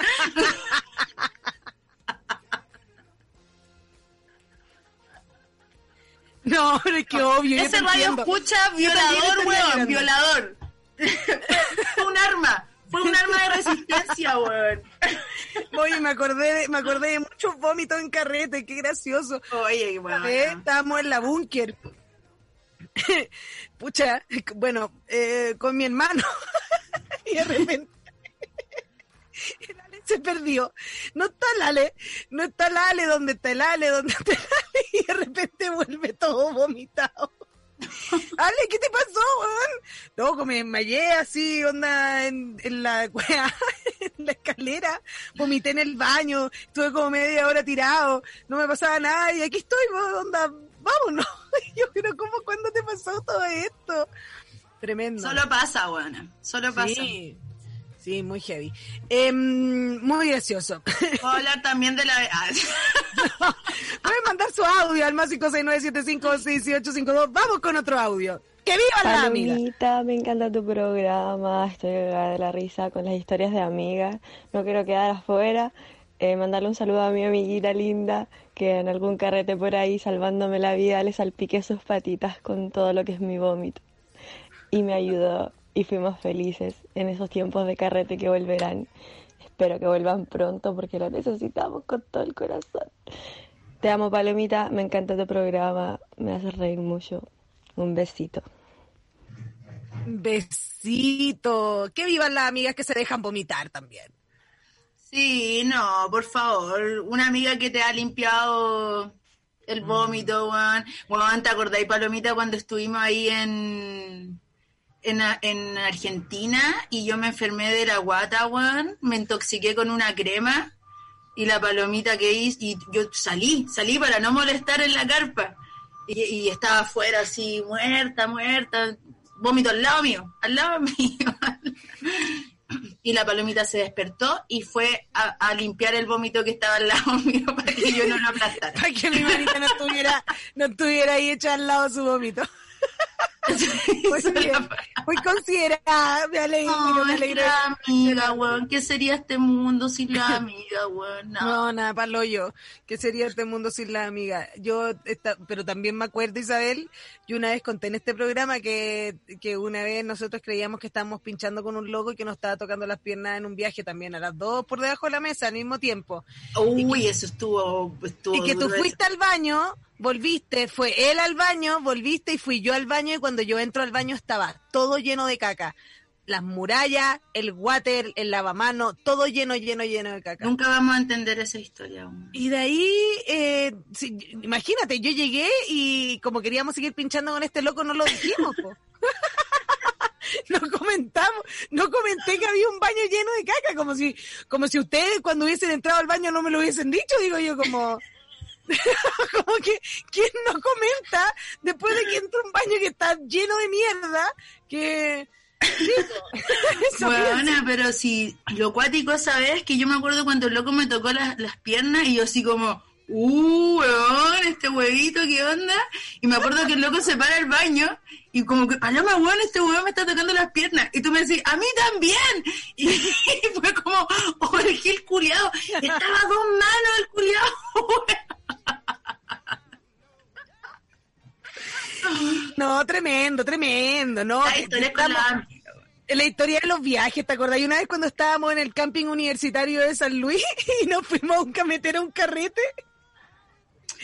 No, pero es que obvio. Ese radio entiendo. escucha violador, weón, violador. Fue un arma, fue un arma de resistencia, weón. Oye, me acordé, de, me acordé de muchos vómitos en carrete, qué gracioso. Oye, weón. estábamos en la búnker. Pucha, bueno, eh, con mi hermano. y de repente. el Ale se perdió. No está el Ale, no está el Ale, ¿dónde está el Ale? ¿Dónde está el Ale? Y de repente vuelve todo vomitado. Ale, ¿qué te pasó, weón? No, me desmayé así, onda, en la en la escalera, vomité en el baño, estuve como media hora tirado, no me pasaba nada y aquí estoy, onda, vámonos. Yo, pero ¿cómo, cuándo te pasó todo esto? Tremendo. Solo pasa, weón, solo pasa. Sí. Sí, muy heavy. Em, muy gracioso. Puedo hablar también de la... Pueden mandar su audio al más 569756852. Vamos con otro audio. ¡Que viva la amiga! me encanta tu programa. Estoy de la risa con las historias de amigas. No quiero quedar afuera. Eh, mandarle un saludo a mi amiguita linda que en algún carrete por ahí salvándome la vida le salpiqué sus patitas con todo lo que es mi vómito. Y me ayudó y fuimos felices en esos tiempos de carrete que volverán. Espero que vuelvan pronto porque lo necesitamos con todo el corazón. Te amo, Palomita, me encanta tu programa, me hace reír mucho. Un besito. Besito. Que vivan las amigas que se dejan vomitar también. Sí, no, por favor. Una amiga que te ha limpiado el vómito, Juan. Juan, ¿te acordáis, Palomita, cuando estuvimos ahí en, en, en, Argentina y yo me enfermé de la guata, me intoxiqué con una crema y la palomita que hice, y yo salí, salí para no molestar en la carpa. Y, estaba afuera así, muerta, muerta, vómito al lado mío, al lado mío. Y la palomita se despertó y fue a, limpiar el vómito que estaba al lado mío para que yo no lo aplastara. para que mi manita no estuviera, no estuviera ahí hecha al lado su vómito. muy, considerada, me alegro, me alegro. amiga, weón, ¿qué sería este mundo sin la amiga, weón? No, nada, palo yo. ¿Qué sería este mundo sin la amiga? Yo, pero también me acuerdo, Isabel, yo una vez conté en este programa que, que una vez nosotros creíamos que estábamos pinchando con un loco y que nos estaba tocando las piernas en un viaje también, a las dos por debajo de la mesa al mismo tiempo. Uy, eso estuvo, estuvo Y que tú fuiste al baño volviste, fue él al baño, volviste y fui yo al baño y cuando yo entro al baño estaba todo lleno de caca. Las murallas, el water, el lavamano, todo lleno, lleno, lleno de caca. Nunca vamos a entender esa historia aún. Y de ahí, eh, imagínate, yo llegué y como queríamos seguir pinchando con este loco, no lo dijimos, no comentamos, no comenté que había un baño lleno de caca, como si, como si ustedes cuando hubiesen entrado al baño no me lo hubiesen dicho, digo yo como, como que, ¿quién no comenta después de que entra un baño que está lleno de mierda? Que. bueno, pero si lo cuático esa vez que yo me acuerdo cuando el loco me tocó las, las piernas y yo así como, uh, weón, este huevito, ¿qué onda? Y me acuerdo que el loco se para el baño y como que, paloma, weón, este huevón me está tocando las piernas. Y tú me decís, a mí también. Y, fue como, oh, el gil culiado. Estaba a dos manos el culiado, No, tremendo, tremendo, ¿no? La historia con la... La historia de los viajes, ¿te acordás? Una vez cuando estábamos en el camping universitario de San Luis y nos fuimos a meter a un carrete.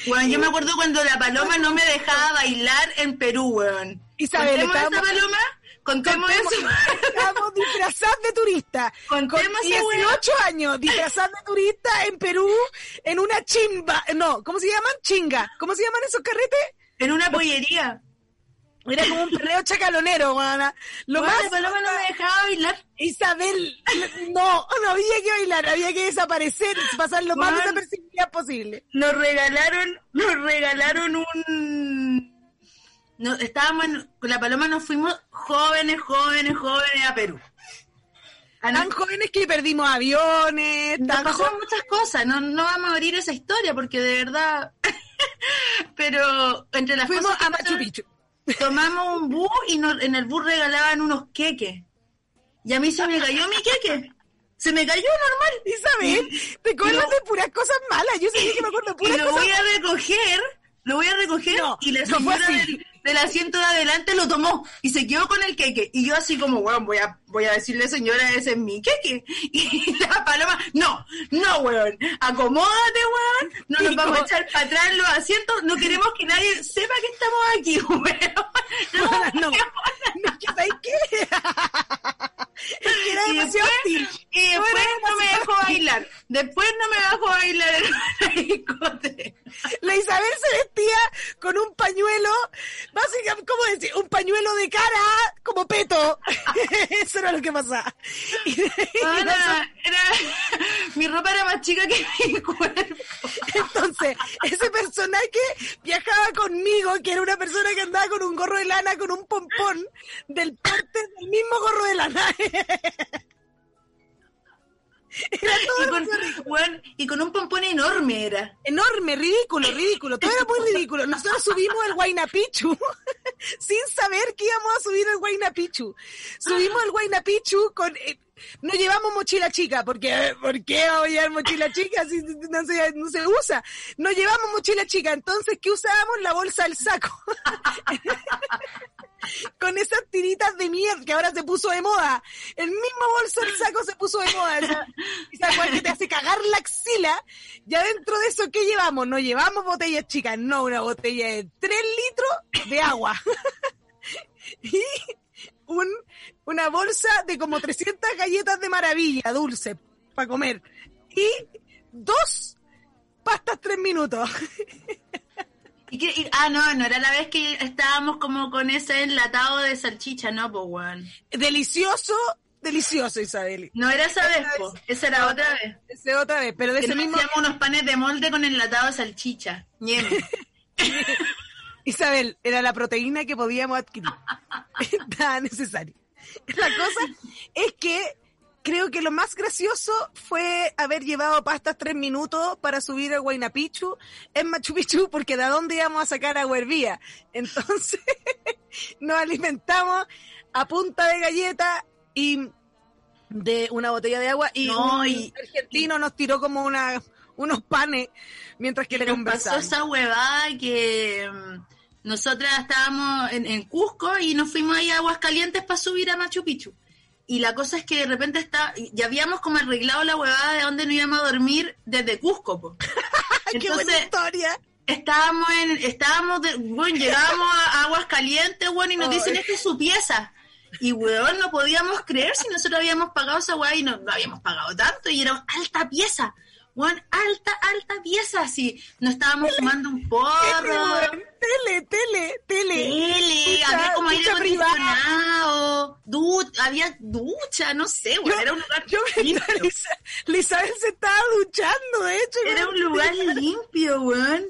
Bueno, yo me acuerdo cuando la paloma no me dejaba bailar en Perú, weón. Isabel, estábamos, esa paloma? Contemos, eso. Estábamos disfrazados de turista. Contemos con 18 años, disfrazados de turista en Perú, en una chimba. No, ¿cómo se llaman? Chinga. ¿Cómo se llaman esos carretes? En una pollería. Era como un perreo chacalonero, guana. Lo más. La paloma no me dejaba bailar. Isabel, no, no había que bailar, había que desaparecer, pasar lo más desapercibida posible. Nos regalaron, nos regalaron un no, estábamos con la paloma nos fuimos jóvenes, jóvenes, jóvenes a Perú. tan jóvenes que perdimos aviones, tan pasaron muchas cosas, no, no vamos a abrir esa historia porque de verdad, pero entre las fuimos cosas a Machu Picchu. Tomamos un bus y en el bus regalaban unos queques. Y a mí se me cayó mi queque. Se me cayó normal. Isabel, te acuerdas de puras cosas malas. Yo sé que me acuerdo de puras y lo voy a recoger, lo voy a recoger y la señora del, del asiento de adelante lo tomó y se quedó con el queque. Y yo así como, weón, voy a, voy a decirle señora, ese es mi queque. Y la paloma, no, no, weón, acomódate, weón, no nos vamos a echar para atrás los asientos, no queremos que nadie sepa que estamos aquí, weón. No, no, no, ¿sabes qué? Que y después, y después no me dejó bailar. Después no me dejó bailar en discoteca. La Isabel se vestía con un pañuelo, básicamente, ¿cómo decir? Un pañuelo de cara, como peto. Eso era lo que pasaba. Y- y Bueno, nosotros- era, mi ropa era más chica que mi cuerpo. entonces, ese personaje viajaba conmigo, que era una persona que andaba con un gorro de lana, con un pompón del porte del mismo gorro de lana. Era todo Y con, y con un pompón enorme era. enorme, ridículo, ridículo. Todo era muy ridículo. Nosotros subimos el Huayna Picchu sin saber que íbamos a subir el Huayna Picchu. Subimos el Huayna Picchu con... eh, no llevamos mochila chica, porque ¿por qué llevar mochila chica si no se, no se usa? No llevamos mochila chica, entonces ¿qué usábamos? La bolsa del saco. con esas tiritas de mierda que ahora se puso de moda. El mismo bolso del saco se puso de moda. Esa, cual que te hace cagar la axila. Ya dentro de eso, ¿qué llevamos? No llevamos botellas chicas, no, una botella de 3 litros de agua. y un, una bolsa de como 300 galletas de maravilla, dulce, para comer. Y dos pastas tres minutos. ¿Y qué- y- ah, no, no era la vez que estábamos como con ese enlatado de salchicha, no, weón. delicioso, delicioso, Isabel. No era esa vez, Esa po. Esa era otra vez. Ese otra vez, pero de Que ese mismo hacíamos unos panes de molde con enlatado de salchicha. Isabel, era la proteína que podíamos adquirir. Estaba necesario. La cosa es que creo que lo más gracioso fue haber llevado pastas tres minutos para subir a Huayna Picchu en Machu Picchu, porque de dónde íbamos a sacar agua hervía. Entonces, nos alimentamos a punta de galleta y de una botella de agua y No, un y- argentino nos tiró como una, unos panes mientras que le Nos pasó esa huevada que mm, nosotras estábamos en, en Cusco y nos fuimos ahí a Aguascalientes para subir a Machu Picchu. Y la cosa es que de repente está, ya habíamos como arreglado la huevada de dónde nos íbamos a dormir desde Cusco, po. ¡Qué buena Entonces, historia! estábamos en, estábamos de, bueno, llegábamos a Aguascalientes, bueno, y nos dicen, esta es su pieza. Y weón, no podíamos creer si nosotros habíamos pagado esa weá y no, no habíamos pagado tanto, y era alta pieza. Weón, alta, alta pieza, así. No estábamos fumando un porro. Tele, tele, tele. Tele, Ducha, había como aire acondicionado, du había ducha, no sé, weón, era un lugar Yo limpio. Lisabel se estaba duchando, de hecho. Era un lugar limpio, weón.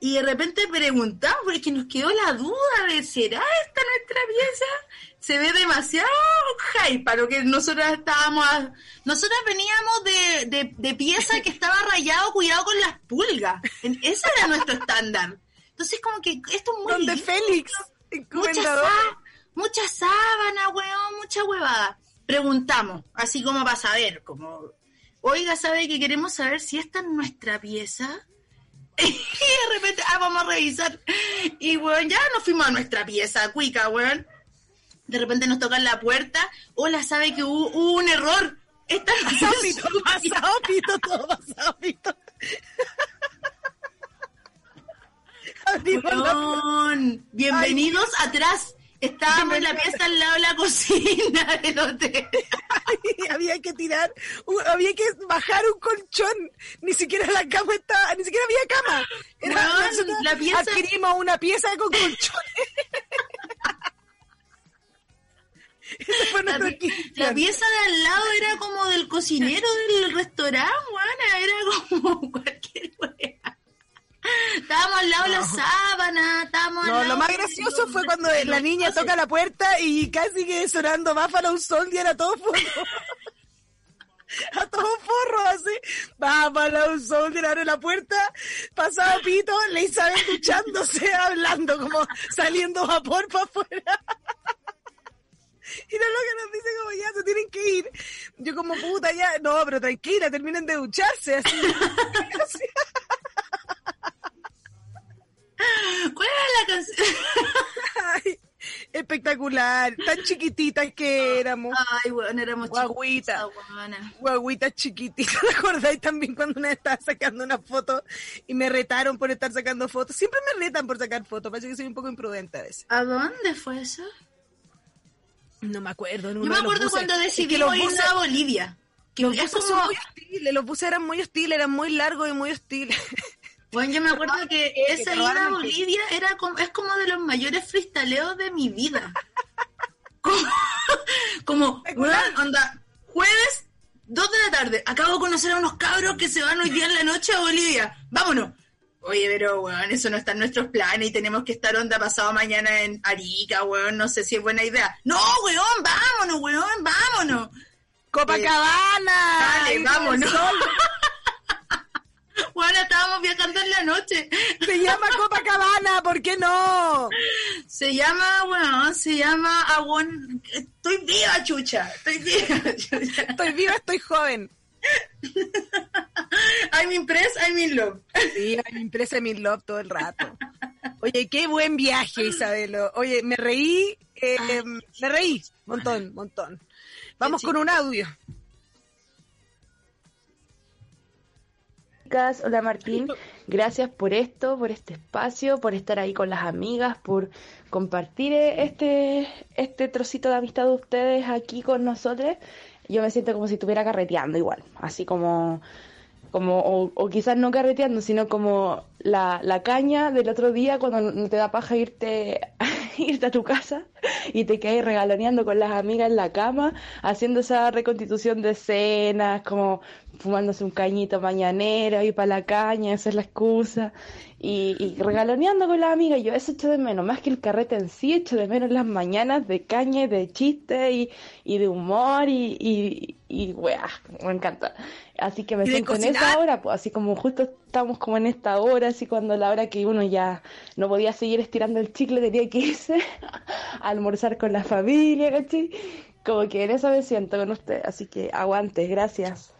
Y de repente preguntamos, porque nos quedó la duda de, ¿será esta nuestra pieza? Se ve demasiado hype para lo que nosotros estábamos... a- Nosotros veníamos de, de, de pieza que estaba rayado, cuidado con las pulgas. En- Ese era nuestro estándar. Entonces como que esto es muy Donde lindo. Félix, Mucha, sá- mucha sábana, weón, mucha huevada. Preguntamos, así como para saber, como, oiga, ¿sabe que queremos saber si esta es nuestra pieza? Y de repente, ah, vamos a revisar. Y, weón, ya nos fuimos a nuestra pieza, cuica, weón. De repente nos tocan la puerta. Hola, ¿sabe que hubo, hubo un error? Esta no Pasado pito, pasado todo pasado pito. Bienvenidos atrás. Estábamos en la pieza al lado de la cocina del hotel. había que tirar, había que bajar un colchón. Ni siquiera la cama estaba, ni siquiera había cama. Era, la pieza- Adquirimos una pieza con colchones. Esa fue La, pieza de al lado era como del cocinero del restaurante, era como cualquier wea. Estábamos al lado de la sábana, estábamos al No, lado lo más gracioso de- fue cuando la niña toca la puerta y casi que sonando Buffalo Soldier a todo forro. A todo forro, así. Buffalo Soldier abre la puerta, pasado pito, la Isabel duchándose, hablando, como saliendo vapor para afuera. Y no lo que nos dice como ya se tienen que ir. Yo como puta ya, no, pero tranquila, terminen de ducharse así. ¿Cuál era la canción? Espectacular, tan chiquititas que éramos. Ay, weón, éramos Guaguita. chiquitas, weona. Guaguitas chiquititas, ¿te acordáis también cuando una estaba sacando una foto y me retaron por estar sacando fotos? Siempre me retan por sacar fotos, parece que soy un poco imprudente a veces. ¿A dónde fue eso? No me acuerdo. Yo uno me acuerdo cuando Es que decidimos los ir buses, a Bolivia. Que los es buses como, son muy hostiles, los buses eran muy hostiles, eran muy largos y muy hostiles. Bueno, yo me acuerdo que que esa ida a Bolivia era como, es como de los mayores freestaleos de mi vida. Como, Como, onda, jueves, 2 de la tarde, acabo de conocer a unos cabros que se van hoy día en la noche a Bolivia. Vámonos. Oye, pero weón, eso no está en nuestros planes y tenemos que estar onda pasado mañana en Arica, weón, no sé si es buena idea. No, weón, vámonos, weón, vámonos. Copacabana. Dale, vámonos. Bueno, estábamos viajando en la noche. Se llama Copacabana, ¿por qué no? Se llama, bueno, se llama Aguón. Estoy viva, chucha. Estoy viva, chucha. Estoy viva, estoy joven. I'm impressed, I'm in love. Sí, I'm impressed, I'm in love todo el rato. Oye, qué buen viaje, Isabelo. Oye, me reí, eh, me reí, montón, montón. Vamos con un audio. Hola Martín, gracias por esto, por este espacio, por estar ahí con las amigas, por compartir este, este trocito de amistad de ustedes aquí con nosotros. Yo me siento como si estuviera carreteando igual, así como, como o, o quizás no carreteando, sino como la, la caña del otro día cuando no te da paja irte, irte a tu casa y te quedas regaloneando con las amigas en la cama, haciendo esa reconstitución de escenas, como fumándose un cañito mañanero y para la caña, esa es la excusa, y, y regaloneando con las amigas, yo eso echo de menos, más que el carrete en sí, echo de menos las mañanas de caña y de chiste y, y de humor y, y, y weá, me encanta. Así que me ¿Y de siento en esa hora, pues así como justo estamos como en esta hora, así cuando la hora que uno ya no podía seguir estirando el chicle, tenía que irse a almorzar con la familia, ¿cachai? Como que en eso me siento con usted, así que aguante, gracias.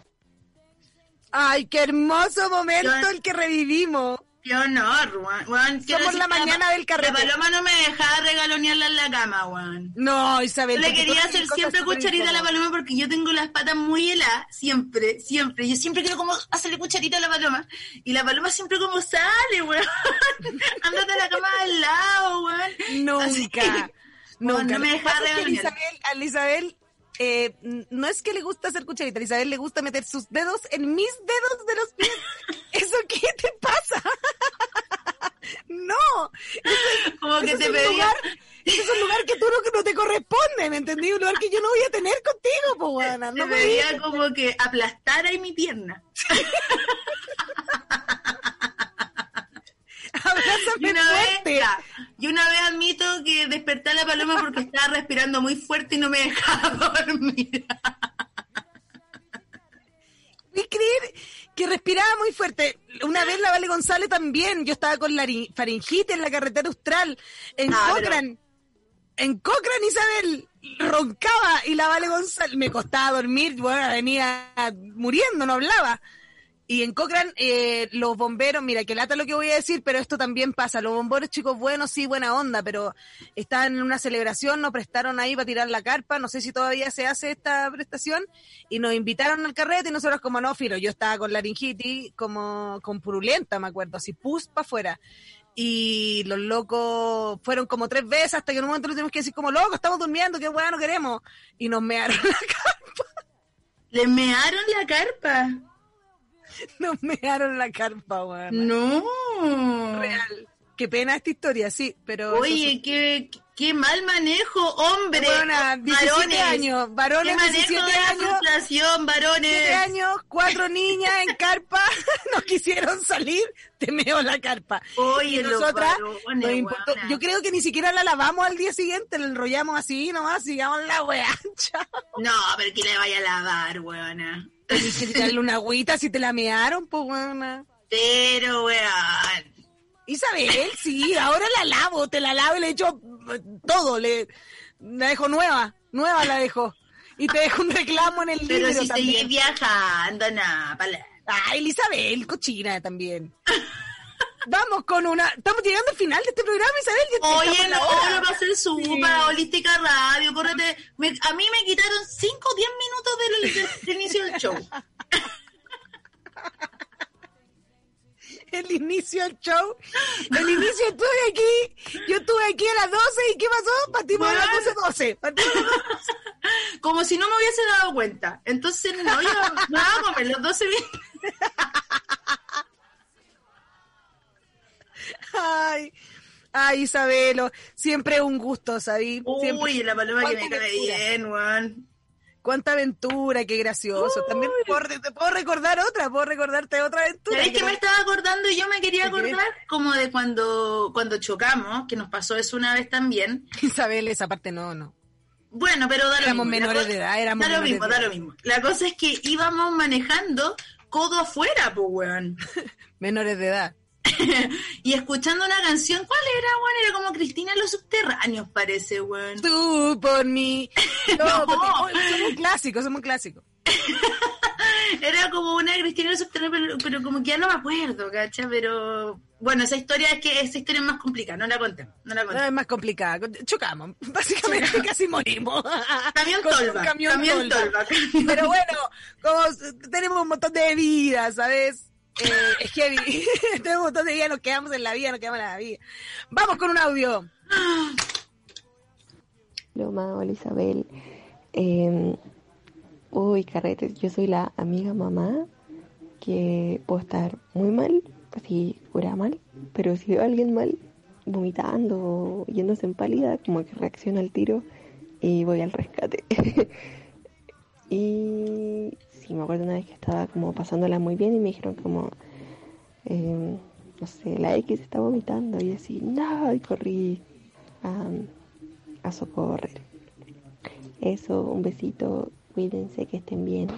Ay, qué hermoso momento el que revivimos. Qué honor, weón. weón. Somos la mañana del carrete. La paloma no me dejaba regalonearla en la cama, weón. No, Isabel. Yo le quería hacer siempre cucharita a la paloma porque yo tengo las patas muy heladas, siempre, siempre. Yo siempre quiero como hacerle cucharita a la paloma. Y la paloma siempre como sale, weón. Ándate a la cama al lado, weón. Así- Nunca. Weón, Nunca. no me dejaba regalonear. Isabel, a Isabel eh, no es que le gusta hacer cucharita, Isabel le gusta meter sus dedos en mis dedos de los pies. ¿Eso qué te pasa? no. Como que te es pedía. lugar, ese es un lugar que tú no, te corresponde, ¿me entendí? Un lugar que yo no voy a tener contigo, pues, No me pedía como que aplastara ahí mi pierna. Y Abrázame una, vez, fuerte. ya, y una vez admito que desperté a la paloma porque estaba respirando muy fuerte y no me dejaba dormir. ¿Puedes creer que respiraba muy fuerte? Una vez la Vale González también. Yo estaba con la faringitis en la carretera austral, en Ah, pero- Cochrane. En Cochrane, Isabel, roncaba y la Vale González me costaba dormir, bueno, venía muriendo, no hablaba. Y en Cochrane, eh, los bomberos, mira, que lata lo que voy a decir, pero esto también pasa. Los bomberos, chicos, buenos, sí, buena onda, pero estaban en una celebración, nos prestaron ahí para tirar la carpa, no sé si todavía se hace esta prestación, y nos invitaron al carrete y nosotros como no, filo, yo estaba con laringitis, como con purulenta, me acuerdo, así pus para afuera. Y los locos fueron como tres veces hasta que en un momento le tuvimos que decir como, loco, estamos durmiendo, qué bueno queremos. Y nos mearon la carpa, Le mearon la carpa. nos mearon la carpa, weón. No. Real. Qué pena esta historia, sí, pero... Oye, qué, qué mal manejo, hombre. Buena, 17 varones. años, Qué varones manejo 17 de la años, frustración, varones. 17 años, cuatro niñas en carpa, no quisieron salir, te meo la carpa. Oye, y nosotras, nos importó- yo creo que ni siquiera la lavamos al día siguiente, la enrollamos así nomás, sigamos la weá. No, pero que le vaya a lavar, weona. Tenés que tirarle una agüita si te la mearon, pues weona. Pero, weón. Isabel, sí, ahora la lavo, te la lavo y le echo eh, todo, le la dejo nueva, nueva la dejo. Y te dejo un reclamo en el Pero libro si también. viajando, nada. Ay, Isabel, cochina también. Vamos con una. Estamos llegando al final de este programa, Isabel. Oye, la no, hora. va a ser su para Holística Radio, córrete. Me- a mí me quitaron 5 o 10 minutos del, del- del inicio del show. El inicio del show. El inicio estuve aquí. Yo estuve aquí a las 12 y ¿qué pasó? Partimos a las Bueno. 12, 12. Partimos a las 12. Como si no me hubiese dado cuenta. Entonces, no, yo voy a comer los 12 minutos. Ay. Ay, Isabelo, siempre un gusto, ¿sabí? Siempre. Uy, la paloma que me cae bien, weón. Cuánta aventura, qué gracioso. También te puedo, te puedo recordar otra, puedo recordarte otra aventura. ¿Sabes que me estaba acordando y yo me quería acordar como de cuando, cuando chocamos, que nos pasó eso una vez también. Isabel, esa parte no, no. Bueno, pero da lo Éramos mismo. La menores de edad, éramos Da lo mismo, da lo mismo. La cosa es que íbamos manejando codo afuera, pues, weón. Menores de edad. y escuchando una canción, ¿cuál era, weón? Era como Cristina en los subterráneos, parece, weón. Tú por mí. No, No. porque- oh, somos un clásico, somos un clásico. Era como una Cristina en los subterráneos, pero, pero como que ya no me acuerdo, ¿cacha? Pero, bueno, esa historia es que esa historia es más complicada, no la conté, no la No, conté. es más complicada. Chocamos. Básicamente casi morimos. Camión Con tolva, camión camión tolva. Pero bueno, como tenemos un montón de vida, ¿sabes? Eh, es heavy. tenemos un montón de vida, nos quedamos en la vida, nos quedamos en la vida. Vamos con un audio. Loma, hola Isabel. Eh, uy, carretes, yo soy la amiga mamá que puedo estar muy mal, así cura mal, pero si veo a alguien mal, vomitando yéndose en pálida, como que reacciono al tiro y voy al rescate. y sí, me acuerdo una vez que estaba como pasándola muy bien y me dijeron como, eh, no sé, la X está vomitando y así, no, y corrí a, a socorrer. Eso, un besito, cuídense, que estén bien.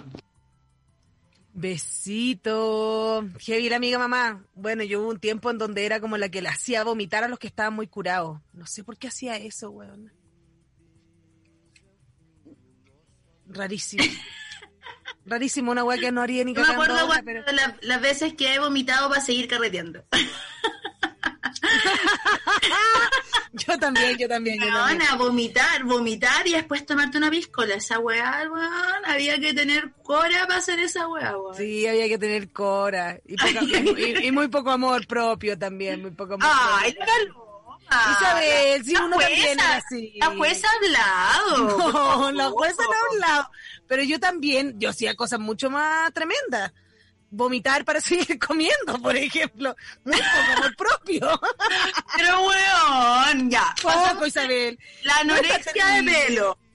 Besito. Heavy la amiga mamá. Bueno, yo hubo un tiempo en donde era como la que le hacía vomitar a los que estaban muy curados. No sé por qué hacía eso, weón. Rarísimo. Rarísimo, una weá que no haría ni Yo me acuerdo ahora, cuando pero... la- las veces que he vomitado para seguir carreteando. Yo también, yo también, yo también. Weón, a vomitar, vomitar y después tomarte una piscola. Esa weá, weón, había que tener cora para hacer esa weá, weón. Sí, había que tener cora. Y, poca- y- y muy poco amor propio también, muy poco amor Ay, propio. Isabel, si uno también jueza, era así. La jueza ha hablado. No, la jueza no ha hablado. Pero yo también, yo hacía cosas mucho más tremendas. Vomitar para seguir comiendo, por ejemplo. Muy poco amor propio. Pero weón, ya. Poco, Isabel. La anorexia de pelo.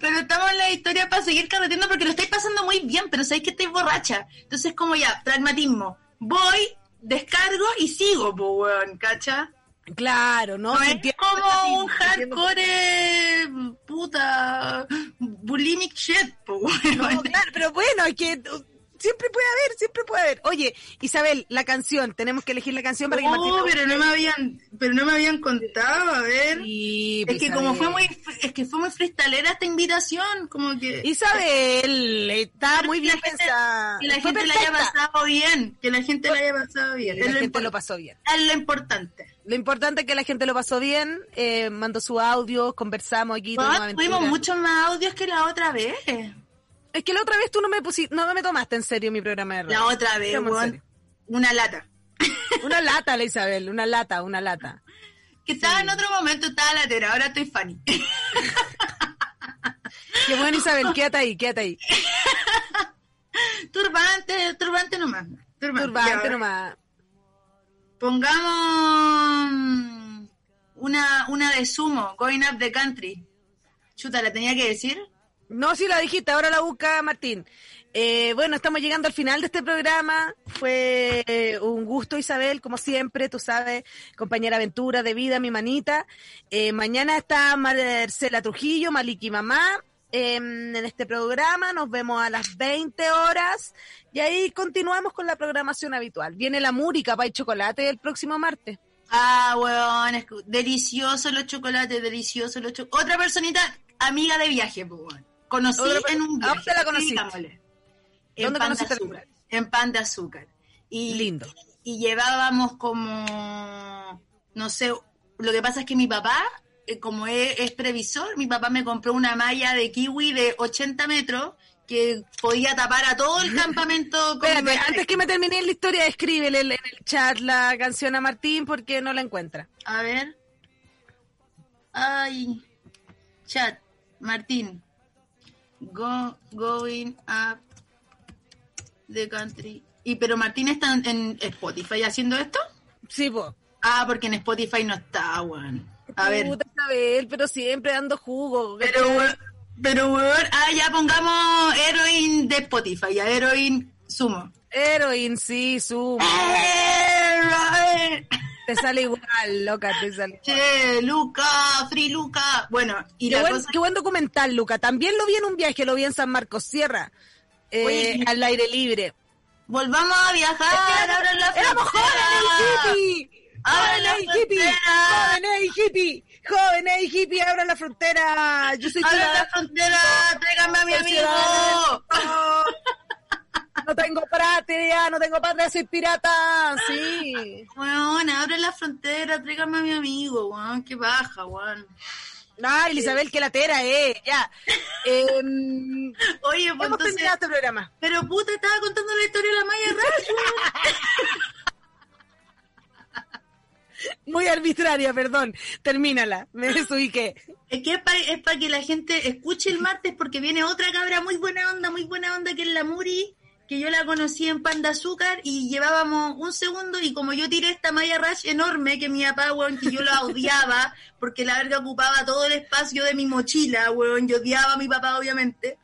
Pero estamos en la historia para seguir carreteando porque lo estáis pasando muy bien, pero sabéis que estáis borracha. Entonces, como ya, pragmatismo. Voy, descargo y sigo, po, weón, ¿cacha? Claro, ¿no? Es como un hardcore, puta, bulimic shit, po, weón. No, claro, pero bueno, es que siempre puede haber, siempre puede haber. Oye, Isabel, la canción, tenemos que elegir la canción para que Martín Oh, pero no me habían, pero no me habían contado, a ver. Sí, Es pues, que como fue muy, es que fue muy freestalera esta invitación, como que Isabel, está muy bien Que la gente- pensada. que la Fue gente la haya pasado bien, que la gente la haya pasado bien. La lo, gente lo pasó bien. es lo importante. Lo importante es que la gente lo pasó bien, eh, mandó su audio, conversamos aquí. tuvimos Ah, tuvimos muchos más audios que la otra vez. Es que la otra vez tú no me pusiste, no me tomaste en serio mi programa de radio. La otra vez, weón. Una lata. Una lata, la Isabel, una lata, una lata. Que estaba en otro momento, estaba latera, ahora estoy funny. Qué bueno, Isabel, quédate ahí, quédate ahí. turbante, turbante nomás. Turbante, Turbante nomás. Pongamos una, una de sumo, Going Up the Country. Chuta, ¿la tenía que decir? No, sí la dijiste, ahora la busca Martín. Eh, bueno, estamos llegando al final de este programa. Fue eh, un gusto, Isabel, como siempre, tú sabes, compañera aventura de vida, mi manita. Eh, mañana está Marcela Trujillo, Maliki Mamá, eh, en este programa. Nos vemos a las 20 horas y ahí continuamos con la programación habitual. Viene la Múrica, Pay Chocolate el próximo martes. Ah, weón, deliciosos los chocolates, deliciosos los chocolates. Otra personita, amiga de viaje, pues. Conocí en un ¿A viaje. dónde la conociste? En ¿Dónde pan de conociste azúcar. En pan de azúcar. Y, Lindo. Y llevábamos como, no sé, lo que pasa es que mi papá, eh, como es, es previsor, mi papá me compró una malla de kiwi de 80 metros que podía tapar a todo el campamento. con Espérate, perfecto. antes que me termine la historia, escríbele en el chat la canción a Martín porque no la encuentra. A ver. Ay. Chat. Martín. Go, going up the country. Y pero Martín está en, en Spotify haciendo esto. Sí, po. Ah, porque en Spotify no está, weón. A ver. Puta Isabel, pero siempre dando jugo. Pero, pero, weón, ah, ya pongamos Heroin de Spotify, ya Heroin sumo. Heroin, sí, su. Heroin. Te sale igual, loca, te sale. Che, Luca, Free Luca. Bueno, y Qué la buen, cosa... qué buen documental, Luca. También lo vi en un viaje, lo vi en San Marcos Sierra, eh, Oye, al aire libre. Volvamos a viajar, abran la ¡Éramos jóvenes y hippie! ¡Abran la ¡Jóvenes y hippie! ¡Jóvenes y hippie! ¡Jóvenes y hippie! ¡Abran la frontera! Yo soy ¡Abran la frontera! ¡Tráiganme a mi amigo! No tengo patria, no tengo patria, soy pirata. Sí. Weón, abran la frontera, tráiganme a mi amigo, weón. Qué baja, weón. Ay, Isabel, qué latera, eh. Ya. Em, Oye, pues hemos entonces... este programa. Pero puta, estaba contando la historia de la Maya weón. Muy arbitraria, perdón. Termínala. Me desubiqué. Es que es para es pa que la gente escuche el martes porque viene otra cabra muy buena onda, muy buena onda que es la Muri, que yo la conocí en Panda Azúcar y llevábamos un segundo y como yo tiré esta Maya Rush enorme que mi papá, weón, que yo la odiaba porque la verga ocupaba todo el espacio de mi mochila, weón, yo odiaba a mi papá obviamente,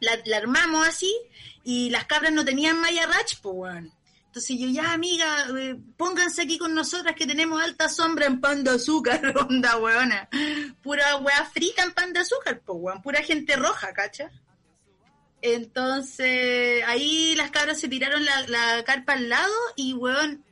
la, la armamos así y las cabras no tenían Maya Rush, pues, weón. Entonces yo, ya amiga, eh, pónganse aquí con nosotras que tenemos alta sombra en pan de azúcar, onda weona. Pura weá frita en pan de azúcar, pues weón, pura gente roja, ¿cacha? Entonces ahí las cabras se tiraron la, la carpa al lado y weón,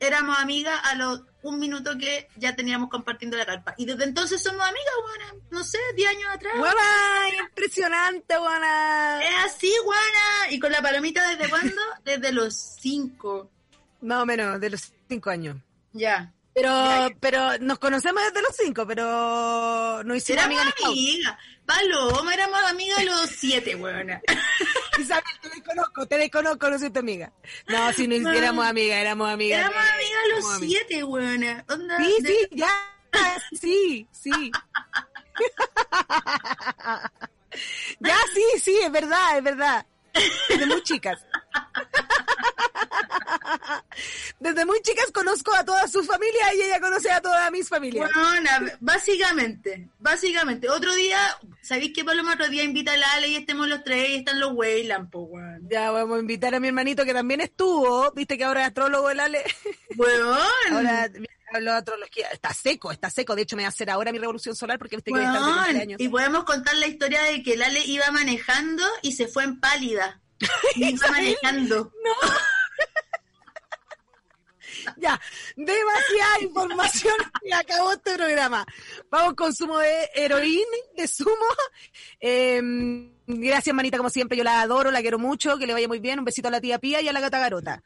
éramos amigas a los un minuto que ya teníamos compartiendo la carpa. Y desde entonces somos amigas, weona, no sé, 10 años atrás. ¡Guana! ¡Impresionante, guana! Es así, weona. ¿Y con la palomita desde cuándo? Desde los 5. Más o menos, de los cinco años. Ya. Pero, Ya, pero nos conocemos desde los cinco, pero no hicimos Éramos amigas amigas. Paloma, éramos amigas los siete, weona. Isabel, te desconozco, te desconozco, no soy tu amiga. No, si no éramos amigas, éramos amigas. Éramos amigas éramos los amigas. siete, weona. Onda Sí, de- sí, ya. Sí, sí. Ya, sí, sí, es verdad, es verdad. Desde muy chicas. Desde muy chicas conozco a toda su familia y ella conoce a todas mis familias. Weona, básicamente, básicamente. Otro día, ¿sabéis que Paloma otro día invita a la Ale y estemos los tres y están los Weyland, po, weón? Ya vamos a invitar a mi hermanito que también estuvo. Viste que ahora es astrólogo el Ale. Weón. Ahora hablo de astrología. Está seco, está seco. De hecho, me va a hacer ahora mi revolución solar porque viste que voy a estar de Weón, cumpleaños. y podemos contar la historia de que Lale iba manejando y se fue en pálida. Iba manejando. Ya, demasiada información y acabó este programa. Vamos consumo de heroína, de zumo. Eh, gracias, manita, como siempre. Yo la adoro, la quiero mucho. Que le vaya muy bien. Un besito a la tía Pía y a la gata Garota.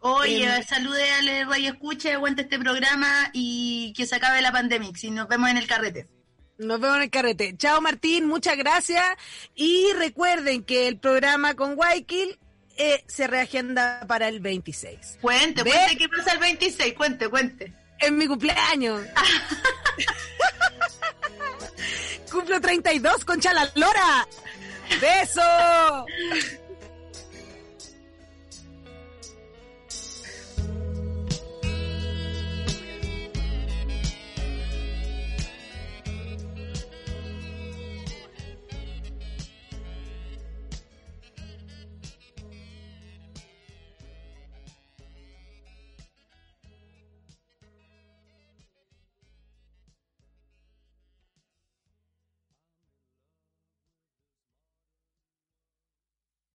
Oye, Em. salude a la Radio Escucha, aguante este programa y que se acabe la pandemia. Si nos vemos en el carrete. Nos vemos en el carrete. Chao, Martín. Muchas gracias. Y recuerden que el programa con Guayaquil eh, se reagenda para el 26. Cuente, Ve- cuente qué pasa el 26, cuente, cuente. Es mi cumpleaños. Cumplo 32, concha la lora. Beso.